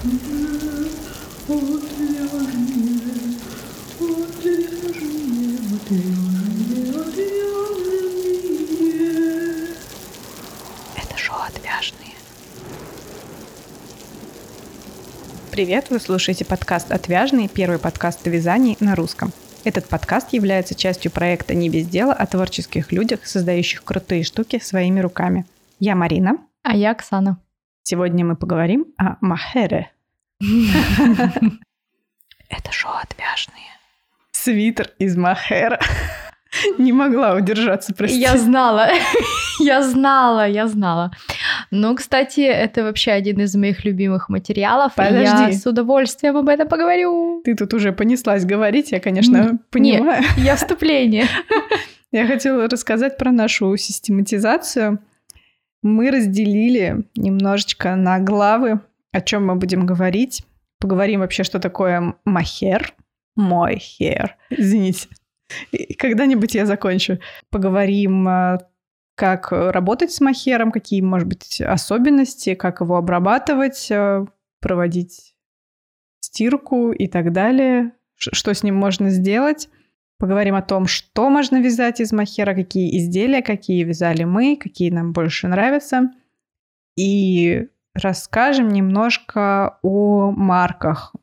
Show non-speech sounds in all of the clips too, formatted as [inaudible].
Это шоу «Отвяжные». Привет, вы слушаете подкаст «Отвяжные», первый подкаст о вязании на русском. Этот подкаст является частью проекта «Не без дела» о творческих людях, создающих крутые штуки своими руками. Я Марина. А я Оксана. Сегодня мы поговорим о махере. [laughs] Это шоу «Отвяжные». Свитер из махера. [laughs] Не могла удержаться, прости. Я знала, [laughs] я знала, я знала. Ну, кстати, это вообще один из моих любимых материалов. Подожди. Я с удовольствием об этом поговорю. Ты тут уже понеслась говорить, я, конечно, понимаю. Не, я вступление. Я хотела рассказать про нашу систематизацию. Мы разделили немножечко на главы, о чем мы будем говорить. Поговорим вообще, что такое махер. Мой хер. Извините. Когда-нибудь я закончу. Поговорим, э, как работать с махером, какие, может быть, особенности, как его обрабатывать, э, проводить стирку и так далее, что с ним можно сделать. Поговорим о том, что можно вязать из махера, какие изделия, какие вязали мы, какие нам больше нравятся. И расскажем немножко о марках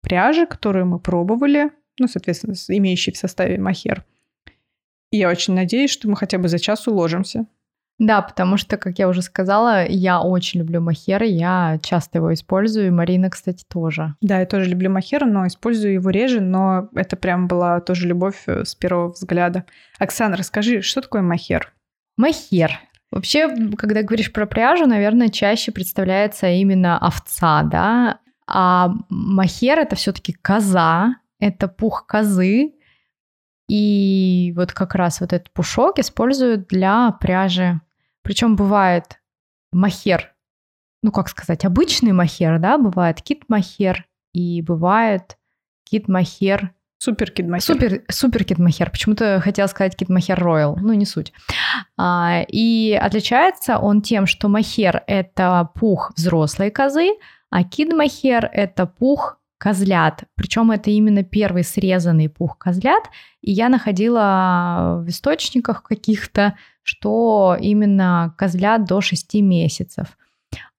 пряжи, которые мы пробовали, ну, соответственно, имеющие в составе махер. И я очень надеюсь, что мы хотя бы за час уложимся. Да, потому что, как я уже сказала, я очень люблю махер, я часто его использую, и Марина, кстати, тоже. Да, я тоже люблю махер, но использую его реже, но это прям была тоже любовь э, с первого взгляда. Оксана, расскажи, что такое махер? Махер. Вообще, когда говоришь про пряжу, наверное, чаще представляется именно овца, да? А махер это все-таки коза, это пух козы. И вот как раз вот этот пушок используют для пряжи. Причем бывает махер, ну как сказать, обычный махер, да, бывает кит-махер и бывает кит-махер Супер кид махер. Супер, супер кит махер. Почему-то хотела сказать кит махер роял, ну не суть. А, и отличается он тем, что махер это пух взрослой козы, а кид махер это пух козлят. Причем это именно первый срезанный пух козлят. И я находила в источниках каких-то, что именно козлят до 6 месяцев.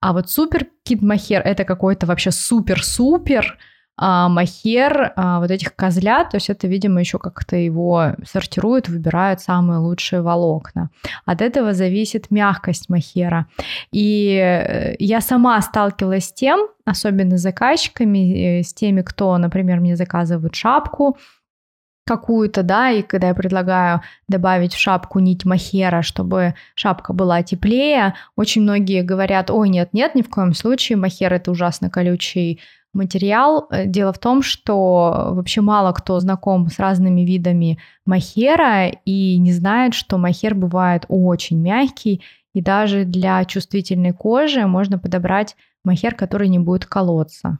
А вот супер кид махер это какой-то вообще супер-супер а, махер а, вот этих козлят, то есть это, видимо, еще как-то его сортируют, выбирают самые лучшие волокна. От этого зависит мягкость махера. И э, я сама сталкивалась с тем, особенно с заказчиками, э, с теми, кто, например, мне заказывают шапку, какую-то, да, и когда я предлагаю добавить в шапку нить махера, чтобы шапка была теплее, очень многие говорят, ой, нет-нет, ни в коем случае, махер это ужасно колючий материал. Э, Дело в том, что вообще мало кто знаком с разными видами махера и не знает, что махер бывает очень мягкий, и даже для чувствительной кожи можно подобрать махер, который не будет колоться.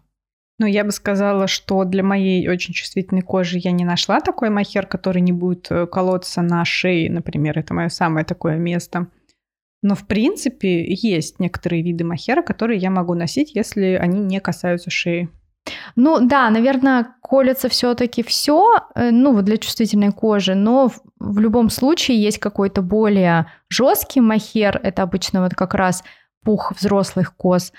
Ну, я бы сказала, что для моей очень чувствительной кожи я не нашла такой махер, который не будет э, колоться на шее, например. Это мое самое такое место. Но, в принципе, есть некоторые виды махера, которые я могу носить, если они не касаются шеи. Ну да, наверное, колется все-таки все, ну вот для чувствительной кожи, но в, в любом случае есть какой-то более жесткий махер, это обычно вот как раз пух взрослых коз,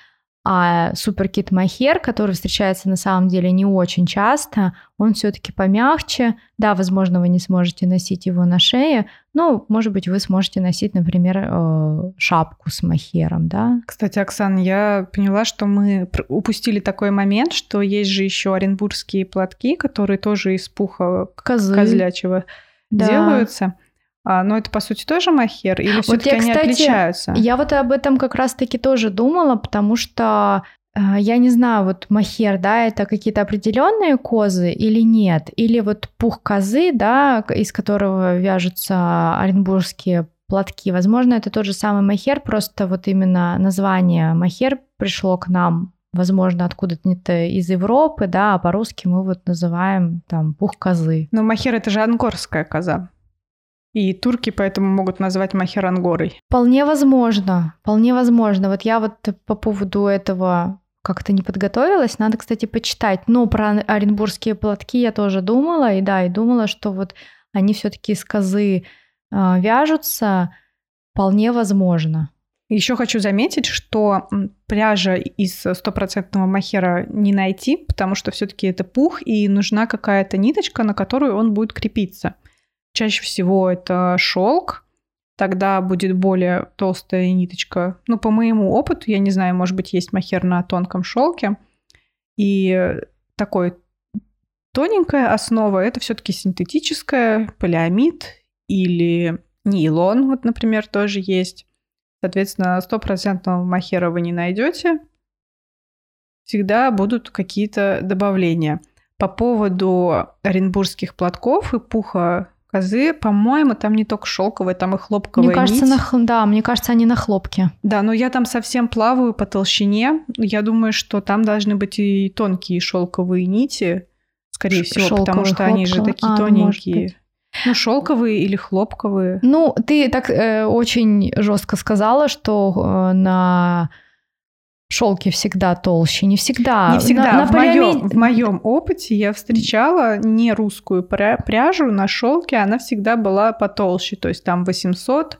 а суперкит махер, который встречается на самом деле не очень часто, он все-таки помягче. Да, возможно, вы не сможете носить его на шее, но, может быть, вы сможете носить, например, э, шапку с махером, да. Кстати, Оксан, я поняла, что мы упустили такой момент, что есть же еще оренбургские платки, которые тоже из пуха Козы. козлячего Да. делаются. А, но это, по сути, тоже махер? Или Вот все-таки я, они кстати, отличаются? Я вот об этом как раз-таки тоже думала, потому что э, я не знаю, вот махер, да, это какие-то определенные козы или нет, или вот пух козы, да, из которого вяжутся оренбургские платки. Возможно, это тот же самый махер, просто вот именно название махер пришло к нам, возможно, откуда-то из Европы, да, а по-русски мы вот называем там пух козы. Но махер это же ангорская коза. И турки поэтому могут назвать махер ангорой. Вполне возможно, вполне возможно. Вот я вот по поводу этого как-то не подготовилась. Надо, кстати, почитать. Но про оренбургские платки я тоже думала, и да, и думала, что вот они все-таки из козы э, вяжутся, вполне возможно. Еще хочу заметить, что пряжа из стопроцентного махера не найти, потому что все-таки это пух, и нужна какая-то ниточка, на которую он будет крепиться. Чаще всего это шелк, тогда будет более толстая ниточка. Ну, по моему опыту, я не знаю, может быть, есть махер на тонком шелке. И такой тоненькая основа это все-таки синтетическая, полиамид или нейлон, вот, например, тоже есть. Соответственно, стопроцентного махера вы не найдете. Всегда будут какие-то добавления. По поводу оренбургских платков и пуха козы, по-моему, там не только шелковые, там и хлопковые. Мне кажется, нить. на, да, мне кажется, они на хлопке. Да, но я там совсем плаваю по толщине. Я думаю, что там должны быть и тонкие шелковые нити, скорее всего, шелковые, потому что хлопковые. они же такие а, тоненькие. Ну, шелковые или хлопковые. Ну, ты так э, очень жестко сказала, что э, на шелке всегда толще, не всегда. Не всегда. На, на в, моем, в моем опыте я встречала не русскую пряжу на шелке, она всегда была потолще, то есть там 800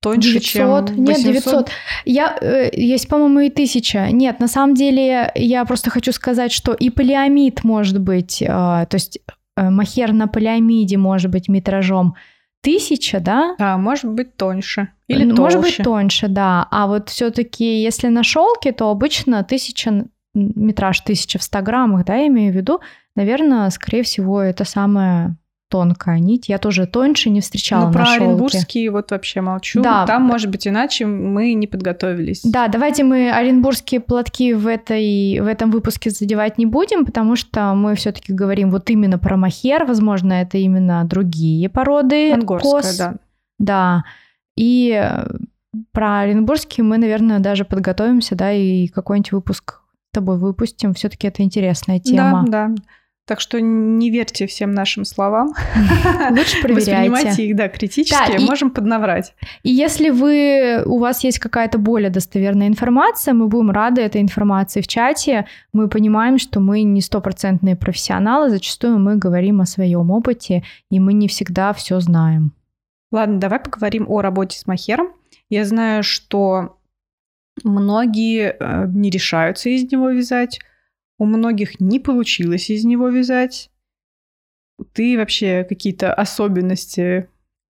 тоньше, 900. чем 800. Нет, 900. Я, э, есть, по-моему, и 1000. Нет, на самом деле я просто хочу сказать, что и полиамид может быть, э, то есть э, махер на полиамиде может быть метражом тысяча, да? Да, может быть тоньше. Или ну, толще. Может быть тоньше, да. А вот все-таки, если на шелке, то обычно тысяча метраж тысяча в 100 граммах, да, я имею в виду, наверное, скорее всего, это самое тонкая нить. Я тоже тоньше не встречала ну, на про шелке. оренбургские вот вообще молчу. Да. Там, может быть, иначе мы не подготовились. Да, давайте мы оренбургские платки в, этой, в этом выпуске задевать не будем, потому что мы все таки говорим вот именно про махер. Возможно, это именно другие породы. Ангорская, кос. да. Да. И э, про оренбургские мы, наверное, даже подготовимся, да, и какой-нибудь выпуск с тобой выпустим. все таки это интересная тема. Да, да. Так что не верьте всем нашим словам. Лучше [laughs] проверяйте. Воспринимайте их, да, критически, да, и, можем поднаврать. И если вы, у вас есть какая-то более достоверная информация, мы будем рады этой информации в чате. Мы понимаем, что мы не стопроцентные профессионалы, зачастую мы говорим о своем опыте, и мы не всегда все знаем. Ладно, давай поговорим о работе с махером. Я знаю, что многие э, не решаются из него вязать, у многих не получилось из него вязать. Ты вообще какие-то особенности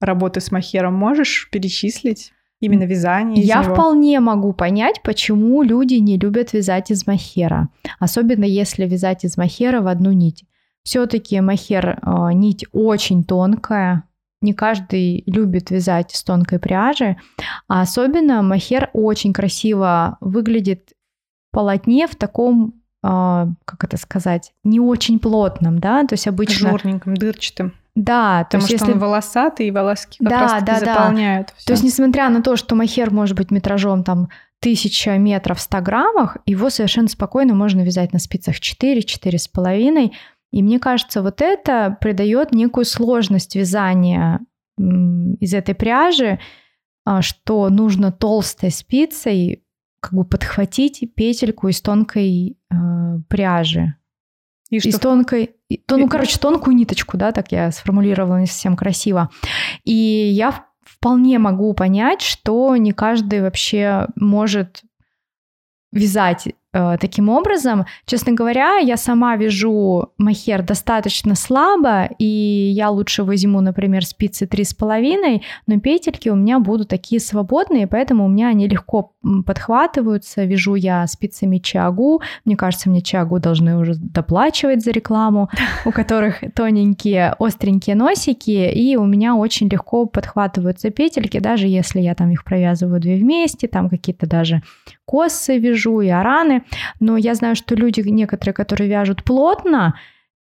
работы с махером можешь перечислить? Именно вязание Я него? вполне могу понять, почему люди не любят вязать из махера. Особенно если вязать из махера в одну нить. Все-таки махер э, нить очень тонкая. Не каждый любит вязать из тонкой пряжи. А особенно махер очень красиво выглядит в полотне в таком как это сказать, не очень плотным, да, то есть обычно... Жирненьким, дырчатым. Да, Потому то есть что если... он волосатый, и волоски как да, раз да, заполняют да. Всё. То есть несмотря на то, что махер может быть метражом там тысяча метров в 100 граммах, его совершенно спокойно можно вязать на спицах 4, 4,5. И мне кажется, вот это придает некую сложность вязания из этой пряжи, а, что нужно толстой спицей как бы подхватить петельку из тонкой э, пряжи. И из что? тонкой, то, ну, короче, тонкую ниточку, да, так я сформулировала не совсем красиво. И я вполне могу понять, что не каждый вообще может вязать таким образом. Честно говоря, я сама вяжу махер достаточно слабо, и я лучше возьму, например, спицы 3,5, но петельки у меня будут такие свободные, поэтому у меня они легко подхватываются. Вяжу я спицами чагу. Мне кажется, мне чагу должны уже доплачивать за рекламу, [laughs] у которых тоненькие, остренькие носики, и у меня очень легко подхватываются петельки, даже если я там их провязываю две вместе, там какие-то даже косы вяжу и но я знаю, что люди некоторые, которые вяжут плотно,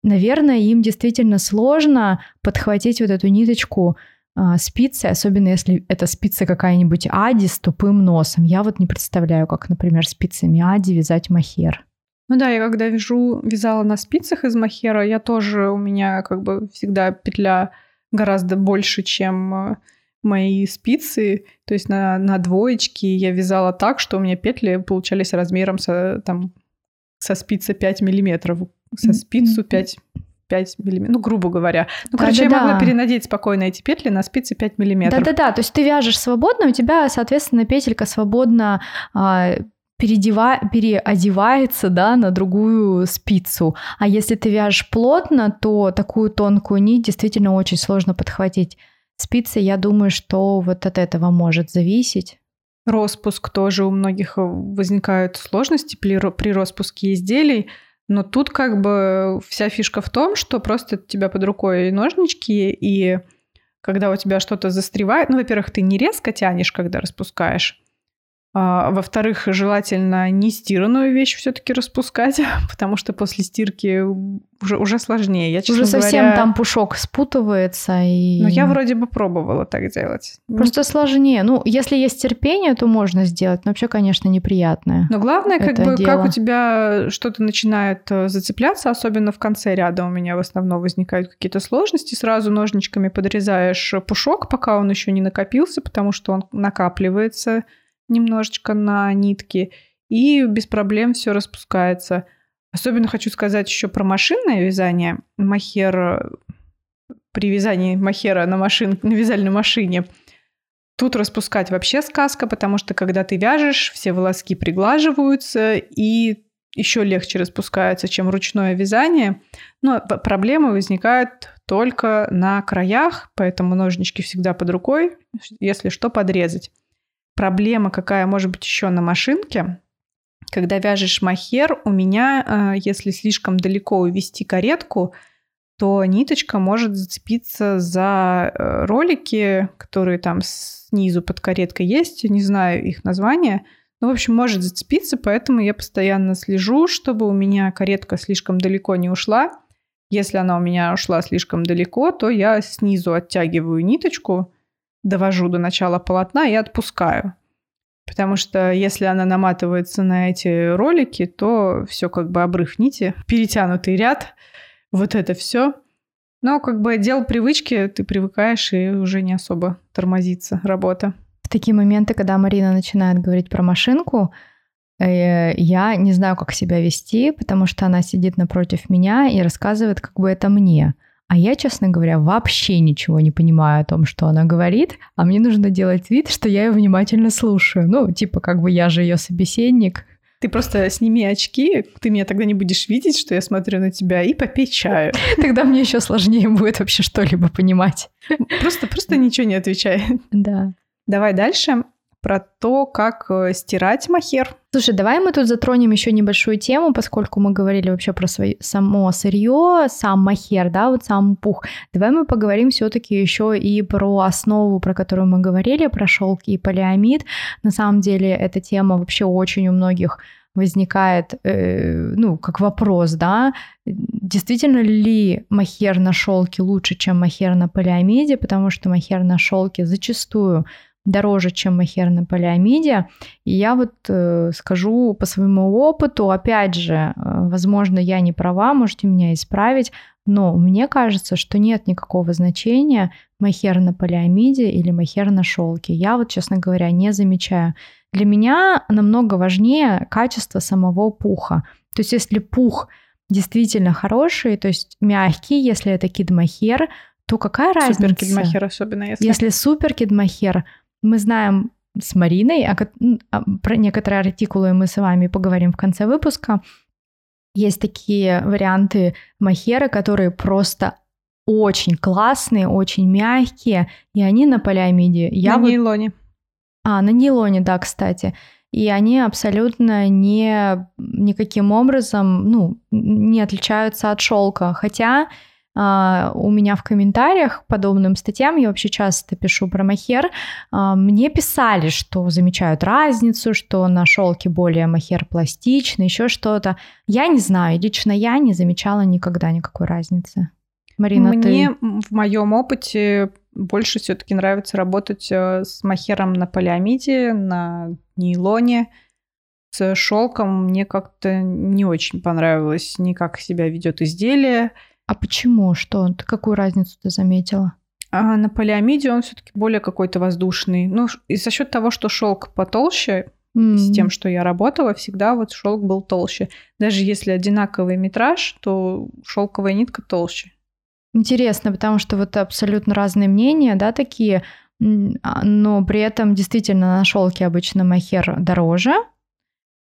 наверное, им действительно сложно подхватить вот эту ниточку а, спицы, особенно если это спица какая-нибудь ади с тупым носом. Я вот не представляю, как, например, спицами ади вязать махер. Ну да, я когда вяжу, вязала на спицах из махера, я тоже, у меня как бы всегда петля гораздо больше, чем э, мои спицы, то есть на, на двоечки я вязала так, что у меня петли получались размером со, там, со спицы 5 миллиметров, со спицу 5 5 миллиметров, ну, грубо говоря. Ну, да, короче, да, я могла перенадеть спокойно эти петли на спицы 5 миллиметров. Да-да-да, то есть ты вяжешь свободно, у тебя, соответственно, петелька свободно а, переодева... переодевается да, на другую спицу. А если ты вяжешь плотно, то такую тонкую нить действительно очень сложно подхватить. Спицы, я думаю, что вот от этого может зависеть. Роспуск тоже у многих возникают сложности при, распуске изделий. Но тут как бы вся фишка в том, что просто у тебя под рукой ножнички, и когда у тебя что-то застревает, ну, во-первых, ты не резко тянешь, когда распускаешь, во-вторых, желательно не стиранную вещь все-таки распускать, [laughs] потому что после стирки уже, уже сложнее. Я, уже совсем говоря... там пушок спутывается. И... Ну, я вроде бы пробовала так делать. Просто сложнее. Ну, если есть терпение, то можно сделать, но вообще, конечно, неприятное. Но главное, как бы, дело. как у тебя что-то начинает э, зацепляться, особенно в конце ряда у меня в основном возникают какие-то сложности. Сразу ножничками подрезаешь пушок, пока он еще не накопился, потому что он накапливается немножечко на нитки, и без проблем все распускается. Особенно хочу сказать еще про машинное вязание. Махер при вязании махера на, машин, на вязальной машине Тут распускать вообще сказка, потому что когда ты вяжешь, все волоски приглаживаются и еще легче распускаются, чем ручное вязание. Но проблемы возникают только на краях, поэтому ножнички всегда под рукой, если что, подрезать проблема, какая может быть еще на машинке, когда вяжешь махер, у меня, э, если слишком далеко увести каретку, то ниточка может зацепиться за э, ролики, которые там снизу под кареткой есть, не знаю их название, ну, в общем, может зацепиться, поэтому я постоянно слежу, чтобы у меня каретка слишком далеко не ушла. Если она у меня ушла слишком далеко, то я снизу оттягиваю ниточку, довожу до начала полотна и отпускаю. Потому что если она наматывается на эти ролики, то все как бы обрыв нити, перетянутый ряд, вот это все. Но как бы дело привычки, ты привыкаешь и уже не особо тормозится работа. В такие моменты, когда Марина начинает говорить про машинку, э, я не знаю, как себя вести, потому что она сидит напротив меня и рассказывает как бы это мне – а я, честно говоря, вообще ничего не понимаю о том, что она говорит, а мне нужно делать вид, что я ее внимательно слушаю. Ну, типа, как бы я же ее собеседник. Ты просто сними очки, ты меня тогда не будешь видеть, что я смотрю на тебя, и попей чаю. [laughs] Тогда мне еще сложнее будет вообще что-либо понимать. Просто, просто ничего не отвечай. Да. Давай дальше про то, как э, стирать махер. Слушай, давай мы тут затронем еще небольшую тему, поскольку мы говорили вообще про свое, само сырье, сам махер, да, вот сам пух. Давай мы поговорим все-таки еще и про основу, про которую мы говорили, про шелк и полиамид. На самом деле эта тема вообще очень у многих возникает, э, ну, как вопрос, да, действительно ли махер на шелке лучше, чем махер на полиамиде, потому что махер на шелке зачастую дороже, чем махер на полиамиде. И я вот э, скажу по своему опыту, опять же, э, возможно, я не права, можете меня исправить, но мне кажется, что нет никакого значения махер на полиамиде или махер на шелке. Я вот, честно говоря, не замечаю. Для меня намного важнее качество самого пуха. То есть если пух действительно хороший, то есть мягкий, если это кидмахер, то какая разница? Супер кидмахер особенно, если... Если супер кидмахер, мы знаем с Мариной, а, про некоторые артикулы мы с вами поговорим в конце выпуска. Есть такие варианты махера, которые просто очень классные, очень мягкие, и они на полиамиде. Я на вот... нейлоне. А, на нейлоне, да, кстати. И они абсолютно не никаким образом, ну, не отличаются от шелка. Хотя Uh, у меня в комментариях подобным статьям, я вообще часто пишу про махер, uh, мне писали, что замечают разницу, что на шелке более махер пластичный, еще что-то. Я не знаю, лично я не замечала никогда никакой разницы. Марина, мне ты... в моем опыте больше все-таки нравится работать э, с махером на полиамиде, на нейлоне. С шелком мне как-то не очень понравилось ни как себя ведет изделие, а почему? Что? Ты какую разницу ты заметила? А на полиамиде он все-таки более какой-то воздушный. Ну, и за счет того, что шелк потолще, mm. с тем, что я работала, всегда вот шелк был толще. Даже если одинаковый метраж, то шелковая нитка толще. Интересно, потому что вот абсолютно разные мнения, да, такие, а, но при этом действительно на шелке обычно махер дороже,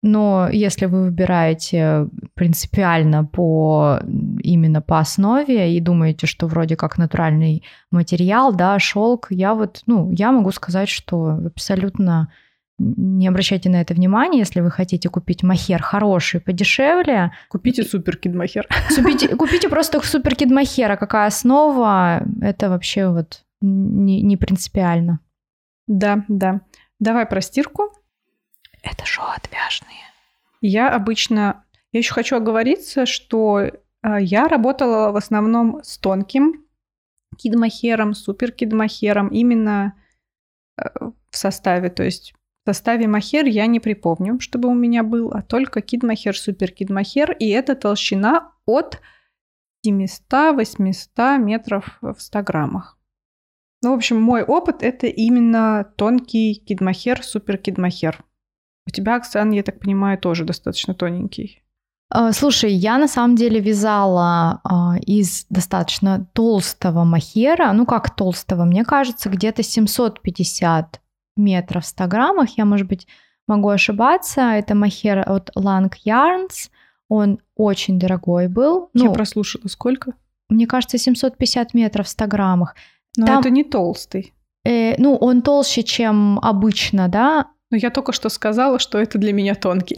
но если вы выбираете принципиально по именно по основе и думаете, что вроде как натуральный материал, да, шелк, я вот, ну, я могу сказать, что абсолютно не обращайте на это внимания, если вы хотите купить махер хороший, подешевле. Купите суперкид махер. [laughs] Купите, купите просто суперкид махера. Какая основа, это вообще вот не, не принципиально. Да, да. Давай про стирку. Это шоу отвяжные. Я обычно... Я еще хочу оговориться, что а, я работала в основном с тонким кидмахером, суперкидмахером именно э, в составе. То есть в составе махер я не припомню, чтобы у меня был, а только кидмахер, супер кидмахер, и это толщина от 700-800 метров в 100 граммах. Ну, в общем, мой опыт это именно тонкий кидмахер, супер кидмахер. У тебя, Оксан, я так понимаю, тоже достаточно тоненький. А, слушай, я на самом деле вязала а, из достаточно толстого махера. Ну как толстого? Мне кажется, где-то 750 метров в 100 граммах. Я, может быть, могу ошибаться. Это махер от Lang Yarns. Он очень дорогой был. Я ну, прослушала. Сколько? Мне кажется, 750 метров в 100 граммах. Но Там, это не толстый. Э, ну, он толще, чем обычно, да. Но я только что сказала, что это для меня тонкий.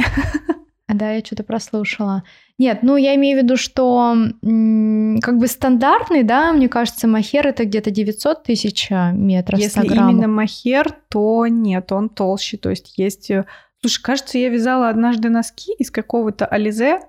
Да, я что-то прослушала. Нет, ну я имею в виду, что как бы стандартный, да, мне кажется, махер это где-то 900 тысяч а, метров Если именно махер, то нет, он толще. То есть есть... Э, слушай, кажется, я вязала однажды носки из какого-то ализе,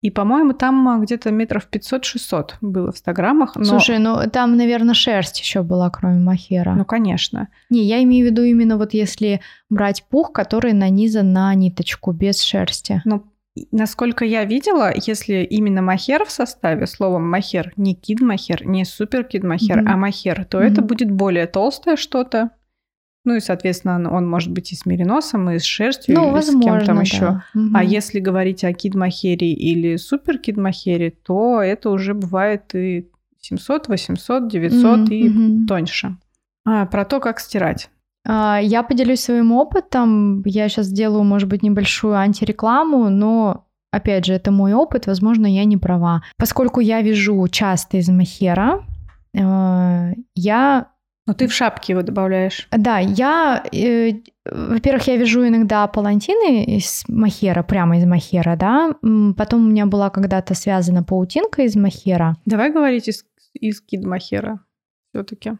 и, по-моему, там а, где-то метров 500-600 было в 100 граммах. Но... Слушай, ну там, наверное, шерсть еще была, кроме махера. Ну, конечно. Не, я имею в виду именно вот если брать пух, который нанизан на ниточку без шерсти. Ну, насколько я видела, если именно махер в составе, словом махер, не кид махер, не супер кид махер, mm-hmm. а махер, то mm-hmm. это будет более толстое что-то. Ну и, соответственно, он может быть и с мериносом, и с шерстью, ну, или возможно, с кем там да. еще. Угу. А если говорить о кидмахере или супер кидмахере, то это уже бывает и 700, 800, 900 угу, и угу. тоньше. А, про то, как стирать. А, я поделюсь своим опытом. Я сейчас сделаю, может быть, небольшую антирекламу, но опять же, это мой опыт, возможно, я не права. Поскольку я вяжу часто из махера, э, я но ты в шапке его добавляешь. Да, я, э, во-первых, я вяжу иногда палантины из махера, прямо из махера, да. Потом у меня была когда-то связана паутинка из махера. Давай говорить из, из кид махера все-таки.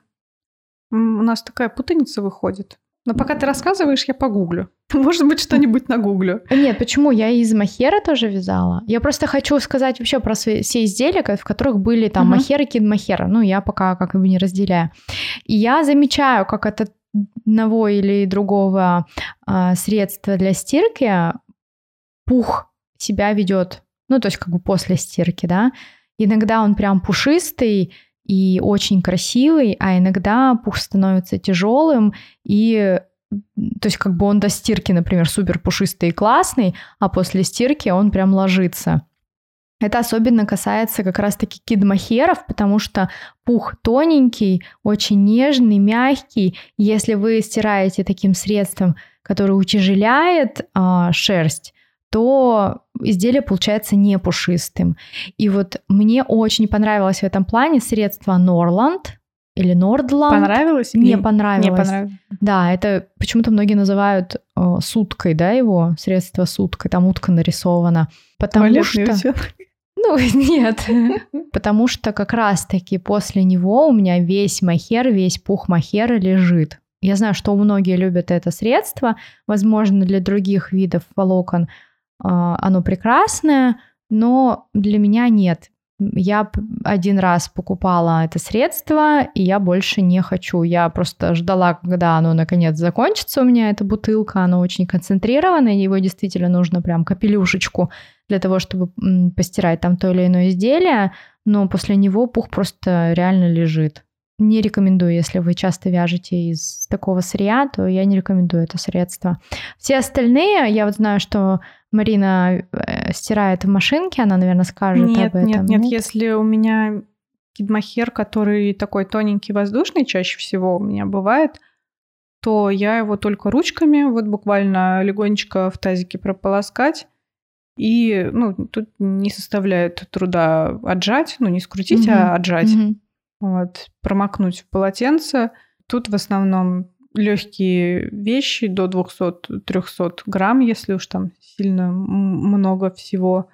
У нас такая путаница выходит. Но пока ты рассказываешь, я погуглю. [laughs] Может быть, что-нибудь нагуглю. Нет, почему? Я из махера тоже вязала. Я просто хочу сказать вообще про все изделия, в которых были там uh-huh. махер и кид-махер. Ну, я пока как бы не разделяю. И я замечаю, как от одного или другого э, средства для стирки пух себя ведет. Ну, то есть как бы после стирки, да. Иногда он прям пушистый, и очень красивый, а иногда пух становится тяжелым и то есть как бы он до стирки, например, супер пушистый и классный, а после стирки он прям ложится. Это особенно касается как раз-таки кидмахеров, потому что пух тоненький, очень нежный, мягкий. Если вы стираете таким средством, которое утяжеляет э, шерсть, то изделие получается не пушистым. И вот мне очень понравилось в этом плане средство Норланд или Нордланд. Понравилось? Мне понравилось. Не понравилось. Да, это почему-то многие называют э, суткой, да, его средство суткой, там утка нарисована. Потому Туалетный что... [laughs] Ну, [laughs] нет. [laughs] Потому что как раз-таки после него у меня весь махер, весь пух махера лежит. Я знаю, что многие любят это средство. Возможно, для других видов волокон оно прекрасное, но для меня нет. Я один раз покупала это средство, и я больше не хочу. Я просто ждала, когда оно наконец закончится у меня, эта бутылка. Оно очень концентрированное, его действительно нужно прям капелюшечку для того, чтобы постирать там то или иное изделие. Но после него пух просто реально лежит. Не рекомендую, если вы часто вяжете из такого сырья, то я не рекомендую это средство. Все остальные, я вот знаю, что Марина э, стирает в машинке, она, наверное, скажет нет, об этом. Нет, нет, нет, если у меня кидмахер, который такой тоненький, воздушный, чаще всего у меня бывает, то я его только ручками, вот буквально легонечко в тазике прополоскать, и, ну, тут не составляет труда отжать, ну, не скрутить, mm-hmm. а отжать. Mm-hmm. Вот, промокнуть в полотенце. Тут в основном легкие вещи до 200-300 грамм, если уж там сильно много всего.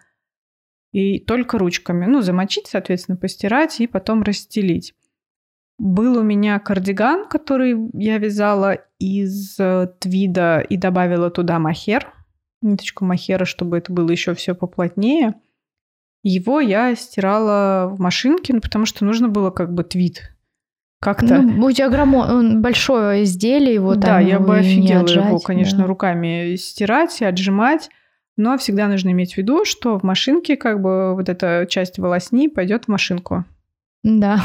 И только ручками. Ну, замочить, соответственно, постирать и потом расстелить. Был у меня кардиган, который я вязала из э, твида и добавила туда махер, ниточку махера, чтобы это было еще все поплотнее. Его я стирала в машинке, ну, потому что нужно было как бы твид как-то... Ну, у тебя граммо... большое изделие, его Да, там я бы офигела отжать, его, конечно, да. руками стирать и отжимать. Но всегда нужно иметь в виду, что в машинке как бы вот эта часть волосни пойдет в машинку. Да.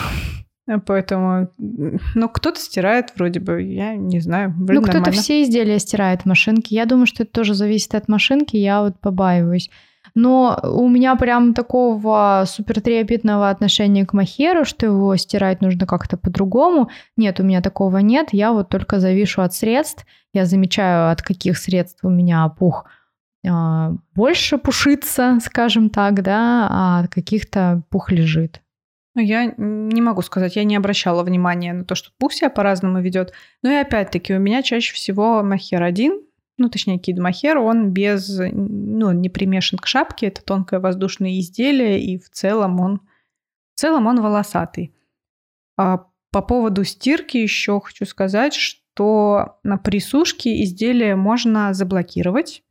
Поэтому, ну, кто-то стирает вроде бы, я не знаю. Ну, вроде кто-то нормально. все изделия стирает в машинке. Я думаю, что это тоже зависит от машинки, я вот побаиваюсь. Но у меня прям такого супер трепетного отношения к махеру, что его стирать нужно как-то по-другому. Нет, у меня такого нет. Я вот только завишу от средств. Я замечаю, от каких средств у меня пух а, больше пушится, скажем так, да, а от каких-то пух лежит. Ну, я не могу сказать, я не обращала внимания на то, что пух себя по-разному ведет. Но и опять-таки у меня чаще всего махер один, ну, точнее, кид махер, он без, ну, не примешан к шапке, это тонкое воздушное изделие, и в целом он, в целом он волосатый. А по поводу стирки еще хочу сказать, что на присушке изделие можно заблокировать.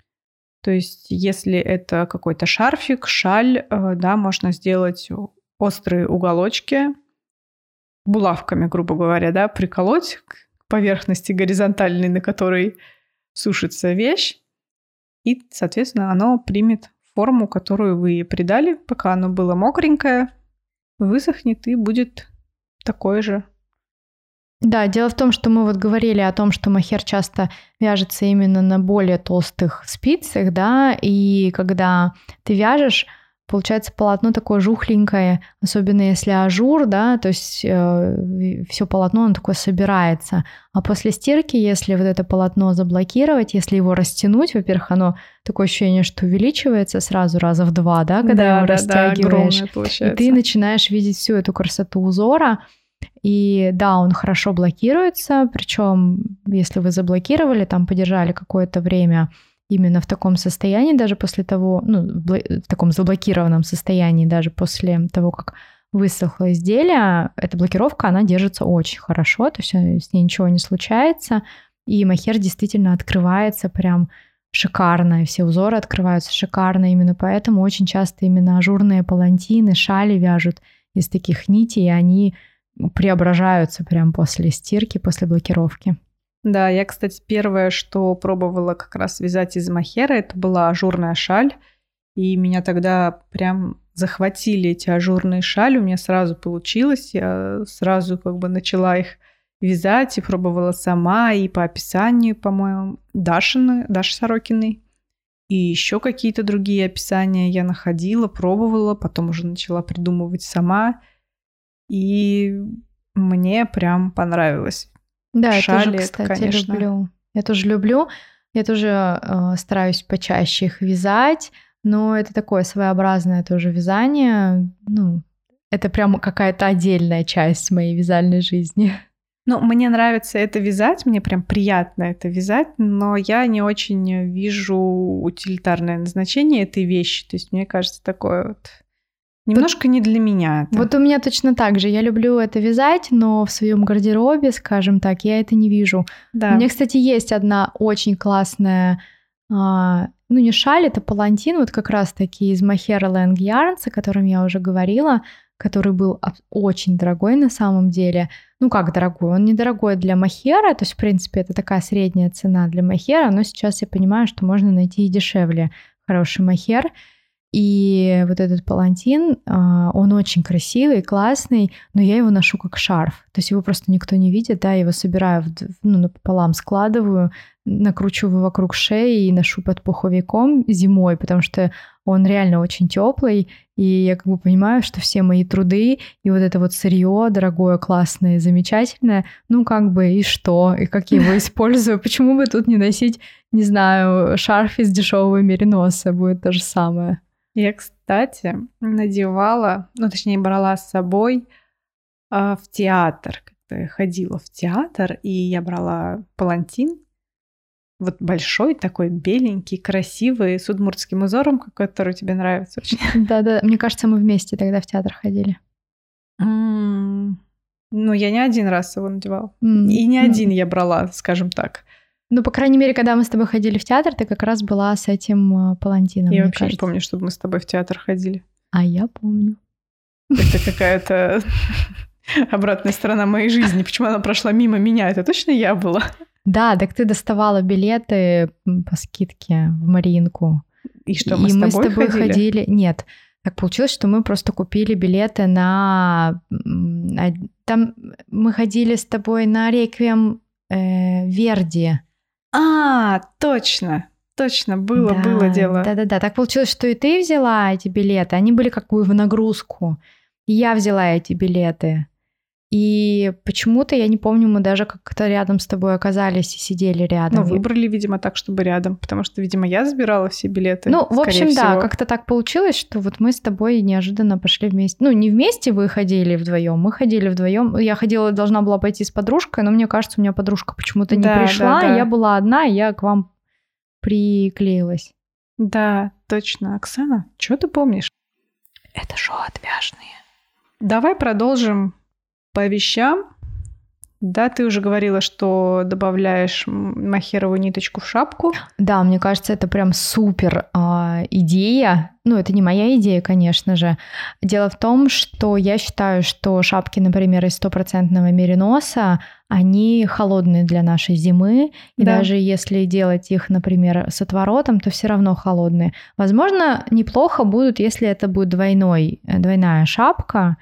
То есть, если это какой-то шарфик, шаль, э, да, можно сделать острые уголочки булавками, грубо говоря, да, приколоть к поверхности горизонтальной, на которой сушится вещь, и, соответственно, оно примет форму, которую вы придали, пока оно было мокренькое, высохнет и будет такое же. Да, дело в том, что мы вот говорили о том, что махер часто вяжется именно на более толстых спицах, да, и когда ты вяжешь, получается полотно такое жухленькое, особенно если ажур, да, то есть э, все полотно, оно такое собирается. А после стирки, если вот это полотно заблокировать, если его растянуть, во-первых, оно такое ощущение, что увеличивается сразу раза в два, да, когда да, его да, растягиваешь. Да, и ты начинаешь видеть всю эту красоту узора. И да, он хорошо блокируется, причем если вы заблокировали, там подержали какое-то время, именно в таком состоянии, даже после того, ну, в таком заблокированном состоянии, даже после того, как высохло изделие, эта блокировка, она держится очень хорошо, то есть э, с ней ничего не случается, и махер действительно открывается прям шикарно, и все узоры открываются шикарно, именно поэтому очень часто именно ажурные палантины, шали вяжут из таких нитей, и они преображаются прям после стирки, после блокировки. Да, я, кстати, первое, что пробовала как раз вязать из махера, это была ажурная шаль. И меня тогда прям захватили эти ажурные шали. У меня сразу получилось. Я сразу как бы начала их вязать и пробовала сама. И по описанию, по-моему, Дашины, Даши Сорокиной. И еще какие-то другие описания я находила, пробовала, потом уже начала придумывать сама. И мне прям понравилось. Да, Шали, я тоже, кстати, конечно... люблю. Я тоже люблю. Я тоже э, стараюсь почаще их вязать, но это такое своеобразное тоже вязание. Ну, это прям какая-то отдельная часть моей вязальной жизни. [laughs] Ну, мне нравится это вязать, мне прям приятно это вязать, но я не очень вижу утилитарное назначение этой вещи. То есть мне кажется, такое вот Немножко не для меня. Это. Вот у меня точно так же. Я люблю это вязать, но в своем гардеробе, скажем так, я это не вижу. Да. У меня, кстати, есть одна очень классная, а, ну не шаль, это палантин, вот как раз таки из Махера Lang Yarns, о котором я уже говорила, который был очень дорогой на самом деле. Ну как дорогой? Он недорогой для махера, то есть, в принципе, это такая средняя цена для махера, но сейчас я понимаю, что можно найти и дешевле хороший махер. И вот этот палантин, а, он очень красивый, классный, но я его ношу как шарф. То есть его просто никто не видит, да, я его собираю, ну, напополам складываю, накручиваю вокруг шеи и ношу под пуховиком зимой, потому что он реально очень теплый, и я как бы понимаю, что все мои труды и вот это вот сырье дорогое, классное, замечательное, ну как бы и что, и как я его [laughs] использую, почему бы тут не носить, не знаю, шарф из дешевого мериноса, будет то же самое. Я, кстати, надевала, ну точнее брала с собой э, в театр, я ходила в театр, и я брала палантин, вот большой такой, беленький, красивый, с удмуртским узором, который тебе нравится очень. [laughs] Да-да, мне кажется, мы вместе тогда в театр ходили. Ну, я не один раз его надевала. И не один я брала, скажем так. Ну, по крайней мере, когда мы с тобой ходили в театр, ты как раз была с этим э, палантином. Я вообще кажется. не помню, чтобы мы с тобой в театр ходили. А я помню. Это какая-то [laughs] обратная сторона моей жизни. Почему она прошла мимо меня? Это точно я была. Да, так ты доставала билеты по скидке в Маринку. И что, мы, и с, тобой мы с тобой ходили? ходили? Нет. Так получилось, что мы просто купили билеты на... Там мы ходили с тобой на реквием э, Верди. А, точно. Точно, было, да, было дело. Да-да-да. Так получилось, что и ты взяла эти билеты. Они были как бы в нагрузку. И я взяла эти билеты. И почему-то, я не помню, мы даже как-то рядом с тобой оказались и сидели рядом. Ну, выбрали, видимо, так, чтобы рядом, потому что, видимо, я забирала все билеты. Ну, в общем, всего. да, как-то так получилось, что вот мы с тобой неожиданно пошли вместе. Ну, не вместе вы ходили вдвоем, мы ходили вдвоем. Я ходила, должна была пойти с подружкой, но мне кажется, у меня подружка почему-то не да, пришла, да, да. я была одна, и я к вам приклеилась. Да, точно. Оксана, что ты помнишь? Это шоу «Отвяжные». Давай продолжим по вещам. Да, ты уже говорила, что добавляешь махеровую ниточку в шапку. Да, мне кажется, это прям супер э, идея. Ну, это не моя идея, конечно же. Дело в том, что я считаю, что шапки, например, из стопроцентного мериноса, они холодные для нашей зимы. И да. даже если делать их, например, с отворотом, то все равно холодные. Возможно, неплохо будут, если это будет двойной, э, двойная шапка